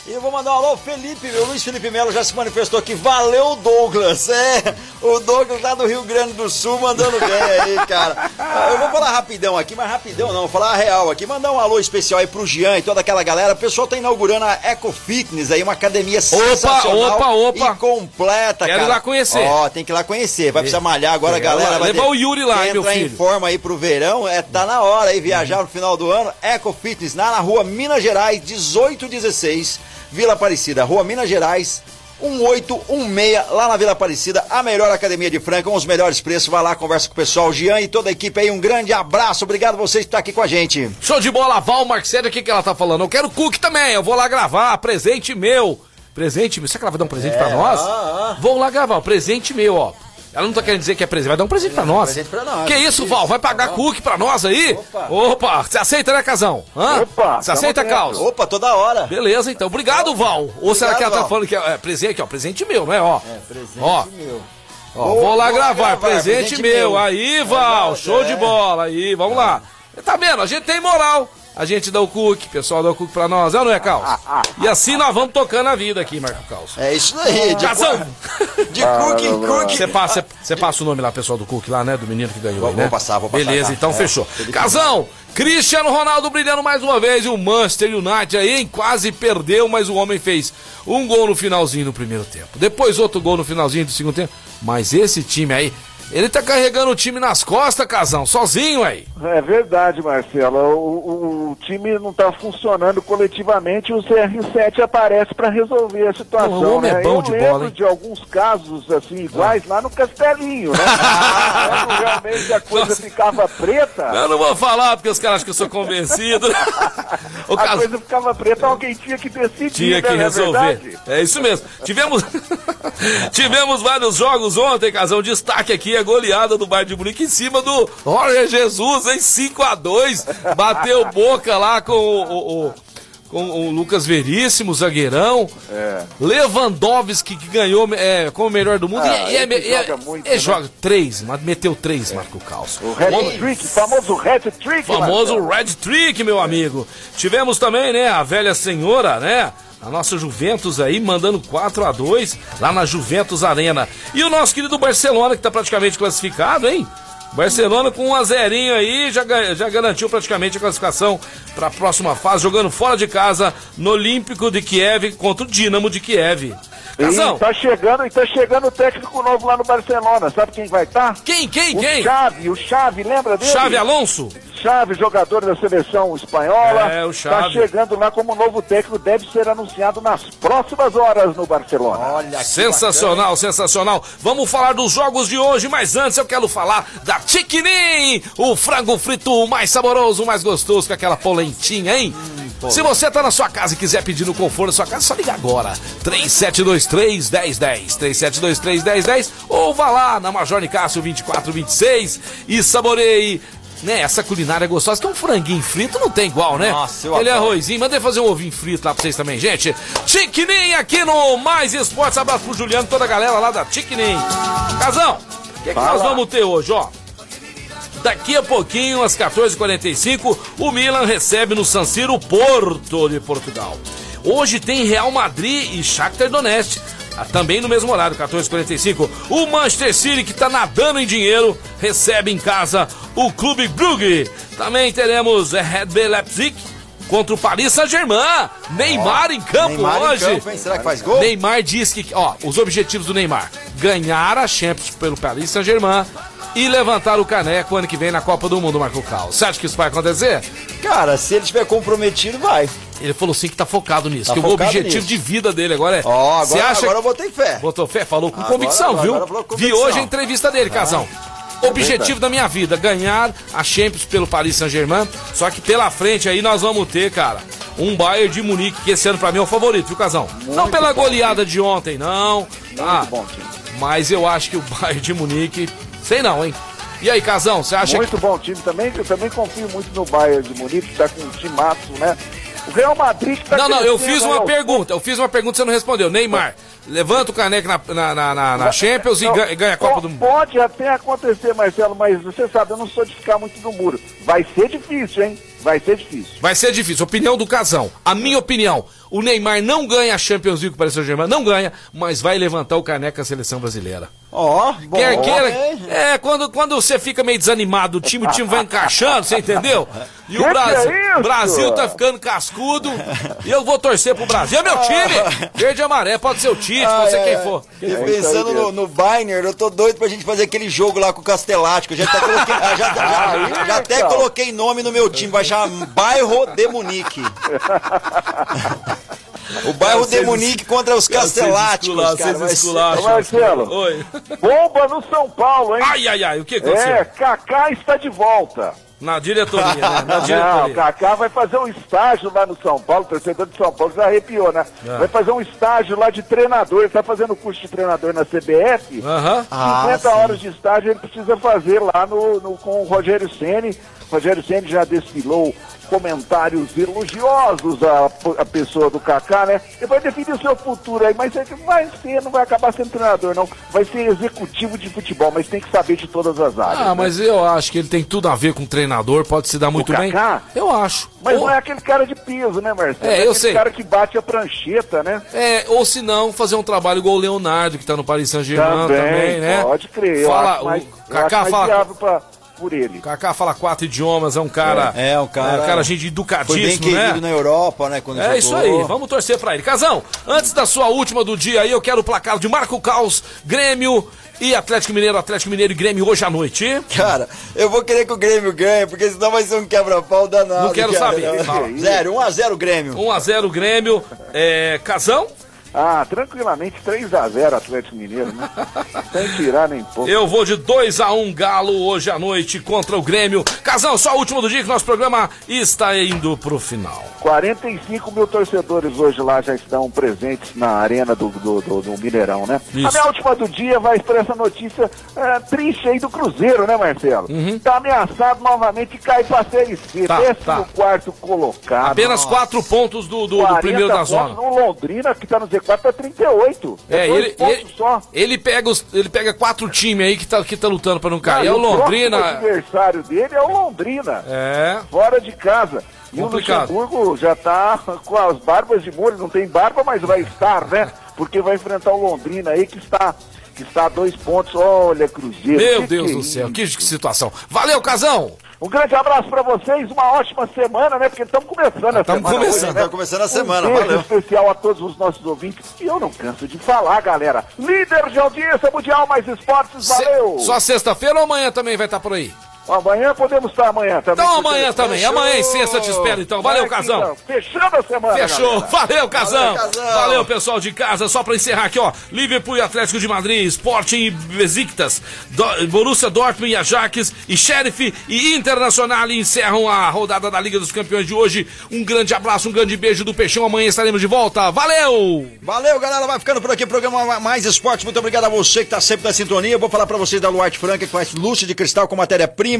E eu vou mandar um alô, Felipe, meu Luiz Felipe Melo já se manifestou aqui. Valeu, Douglas. É, o Douglas lá do Rio Grande do Sul mandando bem aí, cara. Eu vou falar rapidão aqui, mas rapidão não, vou falar a real aqui. Mandar um alô especial aí pro Jean e toda aquela galera. O pessoal tá inaugurando a Eco Fitness aí, uma academia sensacional opa, opa. e completa, Quero cara. Lá conhecer. Ó, tem que ir lá conhecer. Vai precisar malhar agora, a Legal, galera. Vai Levar ter- o Yuri lá, hein, meu entrar em filho. forma aí pro verão, é, tá na hora aí viajar no final do ano. Eco Fitness, lá na rua Minas Gerais, 1816, Vila Aparecida. Rua Minas Gerais, 1816, lá na Vila Aparecida, a melhor academia de Franca, com os melhores preços. Vai lá, conversa com o pessoal. Jean e toda a equipe aí, um grande abraço. Obrigado a vocês que estão aqui com a gente. Show de bola, Val Marcelo, o que, que ela tá falando? Eu quero cookie também, eu vou lá gravar, presente meu. Presente meu, será que ela vai dar um presente pra nós? ah, ah. Vou lá gravar, o presente meu, ó. Ela não tá querendo dizer que é presente, vai dar um presente pra nós. presente pra nós. Que isso, Val? Vai pagar cookie pra nós aí? Opa. Opa, você aceita, né, Casão? Hã? Opa, Você aceita, Caos? Opa, toda hora. Beleza, então. Obrigado, Val. Ou será que ela tá Val. falando que é, é presente, ó, presente meu, não é, ó? É, presente Ó. meu. Ó, Vou- vou lá vou gravar, gravar, presente, presente meu. meu. Aí, Val, Legal, show é. de bola. Aí, vamos lá. Tá vendo? A gente tem moral. A gente dá o cookie, o pessoal dá o cookie pra nós, é ou não é, Caos? E assim nós vamos tocando a vida aqui, Marco Caos. É isso aí, de, Casão! de cookie em cookie. Você passa, você passa o nome lá, pessoal do Cookie lá, né? Do menino que ganhou, Vou- aí, né? vou passar, vou passar, Beleza, tá. então É, fechou. Casão, Cristiano Ronaldo brilhando mais uma vez e o Manchester United aí hein? quase perdeu, mas o homem fez um gol no finalzinho no primeiro tempo. Depois outro gol no finalzinho do segundo tempo. Mas esse time aí Ele tá carregando o time nas costas, Casão, sozinho aí. É verdade, Marcelo. O, o, o time não está funcionando coletivamente e o CR7 aparece para resolver a situação. O homem né? é bom Eu de lembro bola, hein? de alguns casos assim iguais lá no Castelinho, né? Quando realmente a coisa Nossa. ficava preta, Eu não vou falar porque os caras acham que eu sou convencido. a Casão coisa ficava preta, alguém tinha que decidir, tinha que né? Não é resolver. verdade? É isso mesmo. Tivemos tivemos vários jogos ontem, Casão. Destaque aqui a goleada do Bayern de Munique em cima do Jorge Jesus, em 5 a 2 Bateu boca lá com o, o- o- com o Lucas Veríssimo, zagueirão. É. Lewandowski, que ganhou é, como o melhor do mundo. Ah, e, e é, ele e é- joga muito, e né? joga três, mas meteu três, Marco Calço. O Red Trick, famoso Red Trick, Famoso Marcelo. Red Trick, meu amigo. Tivemos também, né, a velha senhora, né? A nossa Juventus aí mandando 4 a 2 lá na Juventus Arena. E o nosso querido Barcelona, que tá praticamente classificado, hein? Barcelona com um a zerinho aí, já, já garantiu praticamente a classificação para a próxima fase, jogando fora de casa no Olímpico de Kiev contra o Dinamo de Kiev. Casão, E tá chegando, e tá chegando o técnico novo lá no Barcelona. Sabe quem vai estar? quem, quem, O quem? Xavi, o Xavi, lembra dele? Chave Alonso? Chave, jogador da seleção espanhola. É, o Tá Xavi. chegando lá como novo técnico, deve ser anunciado nas próximas horas no Barcelona. Olha que Sensacional, sensacional. Vamos falar dos jogos de hoje, mas antes eu quero falar da Tiquinim, o frango frito mais saboroso, mais gostoso, com aquela polentinha, hein? Se você tá na sua casa e quiser pedir no conforto da sua casa, só liga agora. 3723 1010. 3723 1010 ou vá lá na Major Nicásio 2426 e saboreie. Né, essa culinária gostosa, que é um franguinho frito, não tem igual, né? Nossa, eu Ele é adoro. arrozinho, mandei fazer um ovinho frito lá pra vocês também, gente. Tiquinim aqui no Mais Esportes. Abraço pro Juliano, toda a galera lá da Tiquinim. Casão, o que, que nós vamos ter hoje, ó? Daqui a pouquinho, às 14h45, o Milan recebe no San Siro o Porto de Portugal. Hoje tem Real Madrid e Shakhtar Donetsk. Ah, Também no mesmo horário, 14h45. O Manchester City, que tá nadando em dinheiro, recebe em casa o Clube Brugge. Também teremos eh, Red Bull Leipzig contra o Paris Saint-Germain. Neymar em campo Neymar em hoje. campo, hein? Será que faz gol? Neymar diz que, ó, os objetivos do Neymar: ganhar a Champions pelo Paris Saint-Germain e levantar o caneco ano que vem na Copa do Mundo, Marco Cal. Você acha que isso vai acontecer? Cara, se ele estiver comprometido, vai. Ele falou sim que tá focado nisso, Tá que o focado objetivo nisso. de vida dele agora é. Ó, Você agora, acha agora eu botei fé. Botou fé? Falou com Agora- convicção, agora- viu? agora com Vi convicção. hoje a entrevista dele, Casão. Objetivo da minha vida, ganhar a Champions pelo Paris Saint-Germain. Só que pela frente aí nós vamos ter, cara, um Bayern de Munique, que esse ano pra mim é o favorito, viu, Casão? não pela goleada de ontem, não. Ah, bom time. mas eu acho que o Bayern de Munique, sei não, hein? E aí, Casão, você acha que Muito bom time também, que eu também confio muito no Bayern de Munique, que tá com um timaço, né? O Real Madrid tá Não, não, eu fiz uma pergunta. Eu fiz uma pergunta e você não respondeu. Neymar, levanta o caneco na, na, na, na- Champions e Não, ganha, ganha a Copa do Mundo. Pode até acontecer, Marcelo, mas você sabe, eu não sou de ficar muito no muro. Vai ser difícil, hein? Vai ser difícil. Vai ser difícil. Opinião do Casão. A minha opinião. O Neymar não ganha a Champions League para o Saint-Germain, não ganha, mas vai levantar o caneco a seleção brasileira. Ó, bom. Quer queira. É, quando, quando você fica meio desanimado, o time, o time vai encaixando, você entendeu? E o Que que Brasil, é? Brasil tá ficando cascudo. E eu vou torcer pro Brasil. É meu time! Verde e amarelo, pode ser o Tite, pode ser quem for. E É isso pensando no, no Bainer, eu tô doido pra gente fazer aquele jogo lá com o Castelático. Já, até coloquei, já, já- Aí, já até coloquei nome no meu time, vai chamar Bairro de Munique. O bairro de Vocês- Munique contra os Casteláticos, cara. ser- Ô, Marcelo. Oi. Bomba no São Paulo, hein? Ai, ai, ai, o que aconteceu? É, Kaká está de volta. Na diretoria, né? Na Não, diretoria. Kaká vai fazer um estágio lá no São Paulo, torcedor de São Paulo já arrepiou, né? É. Vai fazer um estágio lá de treinador, ele tá fazendo curso de treinador na CBF. Aham. 50 Ah, sim. horas de estágio ele precisa fazer lá no, no- com o Rogério Ceni. Rogério Ceni já desfilou comentários elogiosos à, à pessoa do Kaká, né? Ele vai definir o seu futuro aí, mas ele vai ser, não vai acabar sendo treinador, não. Vai ser executivo de futebol, mas tem que saber de todas as áreas. Ah, né? mas eu acho que ele tem tudo a ver com treinador, pode se dar muito bem. Kaká? Eu acho. Mas ou, não é aquele cara de peso, né, Marcelo? É, eu aquele sei. cara que bate a prancheta, né? é, ou se não, fazer um trabalho igual o Leonardo, que tá no Paris Saint-Germain também, né? pode crer. Eu Fala, acho mais, o eu Kaká fala, pra, por ele. Kaká fala quatro idiomas, é um cara. É, é um cara- É um cara gente Foi bem educadíssimo, querido né? na Europa, né? Quando É jogou. isso aí, vamos torcer pra ele. Casão, antes da sua última do dia aí, eu quero o placar de Marco Caos, Grêmio E Atlético Mineiro, Atlético Mineiro e Grêmio hoje à noite. Cara, eu vou querer que o Grêmio ganhe, porque senão vai ser um quebra-pau danado. Não quero cara. saber. Fala. Zero, 1x0 Grêmio. 1x0 Grêmio. É, Casão? Ah, tranquilamente 3x0 Atlético Mineiro, né? Sem tirar nem pouco. Eu vou de 2x1 Galo hoje à noite contra o Grêmio. Casão, só o último do dia que nosso programa está indo pro final. 45 mil torcedores hoje lá já estão presentes na arena do, do, do, do Mineirão, né? Isso. A minha última do dia vai para essa notícia é, triste aí do Cruzeiro, né, Marcelo? Tá ameaçado novamente de cair pra Série C. Uhum. Tá, décimo tá. quarto colocado. Apenas Nossa. quatro pontos do, do, do 40 primeiro da zona. No Londrina, que tá no Z4, tá 38. É, dois ele, pontos ele, só. ele pega os, ele pega quatro times aí que tá, que tá lutando pra não cair. Ah, é o Londrina. adversário dele é o Londrina. É. Fora de casa. E Complicado. o Luxemburgo já tá com as barbas de molho, não tem barba, mas vai estar, né? Porque vai enfrentar o Londrina aí que está, que está a dois pontos. Olha, Cruzeiro. Meu que Deus que é do isso? céu, que, que situação. Valeu, Casão! Um grande abraço pra vocês, uma ótima semana, né? Porque estamos começando a Tamo semana. começando, hoje, né? tá começando a semana, um beijo valeu. especial a todos os nossos ouvintes. E eu não canso de falar, galera. Líder de audiência mundial, mais esportes, Se- valeu! Só sexta-feira ou amanhã também vai estar por aí? Amanhã podemos estar amanhã também. Então amanhã também. Amanhã em sexta te espero então. Valeu, Aqui, Casão. então. Fechando a semana. Fechou. galera. Valeu, Casão. Valeu, Casão. Valeu, pessoal de casa. Só pra encerrar aqui, ó. Liverpool e Atlético de Madrid, Sporting e Besiktas, Do- Borussia Dortmund e Ajax e Sheriff e Internacional encerram a rodada da Liga dos Campeões de hoje. Um grande abraço, um grande beijo do Peixão. Amanhã estaremos de volta. Valeu! Valeu, galera. Vai ficando por aqui o programa Mais Esporte. Muito obrigado a você que tá sempre na sintonia. Eu vou falar pra vocês da Luarte Franca, que faz lustre de cristal com matéria-prima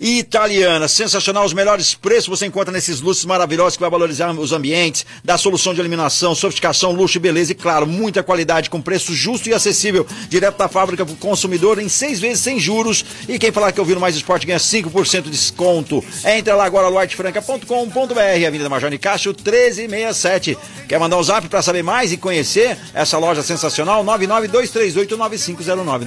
italiana. Sensacional, os melhores preços você encontra nesses lustres maravilhosos que vai valorizar os ambientes, dar solução de eliminação, sofisticação, luxo e beleza e, claro, muita qualidade com preço justo e acessível, direto da fábrica pro consumidor em seis vezes sem juros. E quem falar que ouviu no Mais Esporte ganha 5% de desconto. Entra lá agora, luartefranca.com.br, Avenida Major Nicásio 1367. Quer mandar um zap pra saber mais e conhecer essa loja sensacional? 992389509,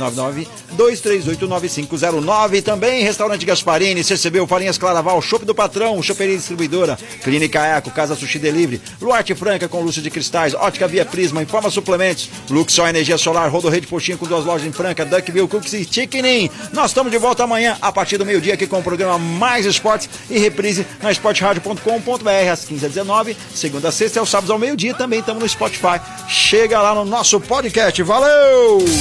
992389509. Também Restaurante Gasparini, CCB, Farinhas Claraval, Shopping do Patrão, Choperia Distribuidora, Clínica Eco, Casa Sushi Delivery, Luarte Franca com Lúcio de Cristais, Ótica Via Prisma, Informa Suplementos, Luxor Energia Solar, Rodo Rede Postinha com duas lojas em Franca, Duckville Cookies e Chicken Nós estamos de volta amanhã, a partir do meio-dia, aqui com o programa Mais Esportes e reprise na esporteradio.com.br às 15h19, segunda a sexta e aos sábados ao meio-dia, também estamos no Spotify. Chega lá no nosso podcast. Valeu!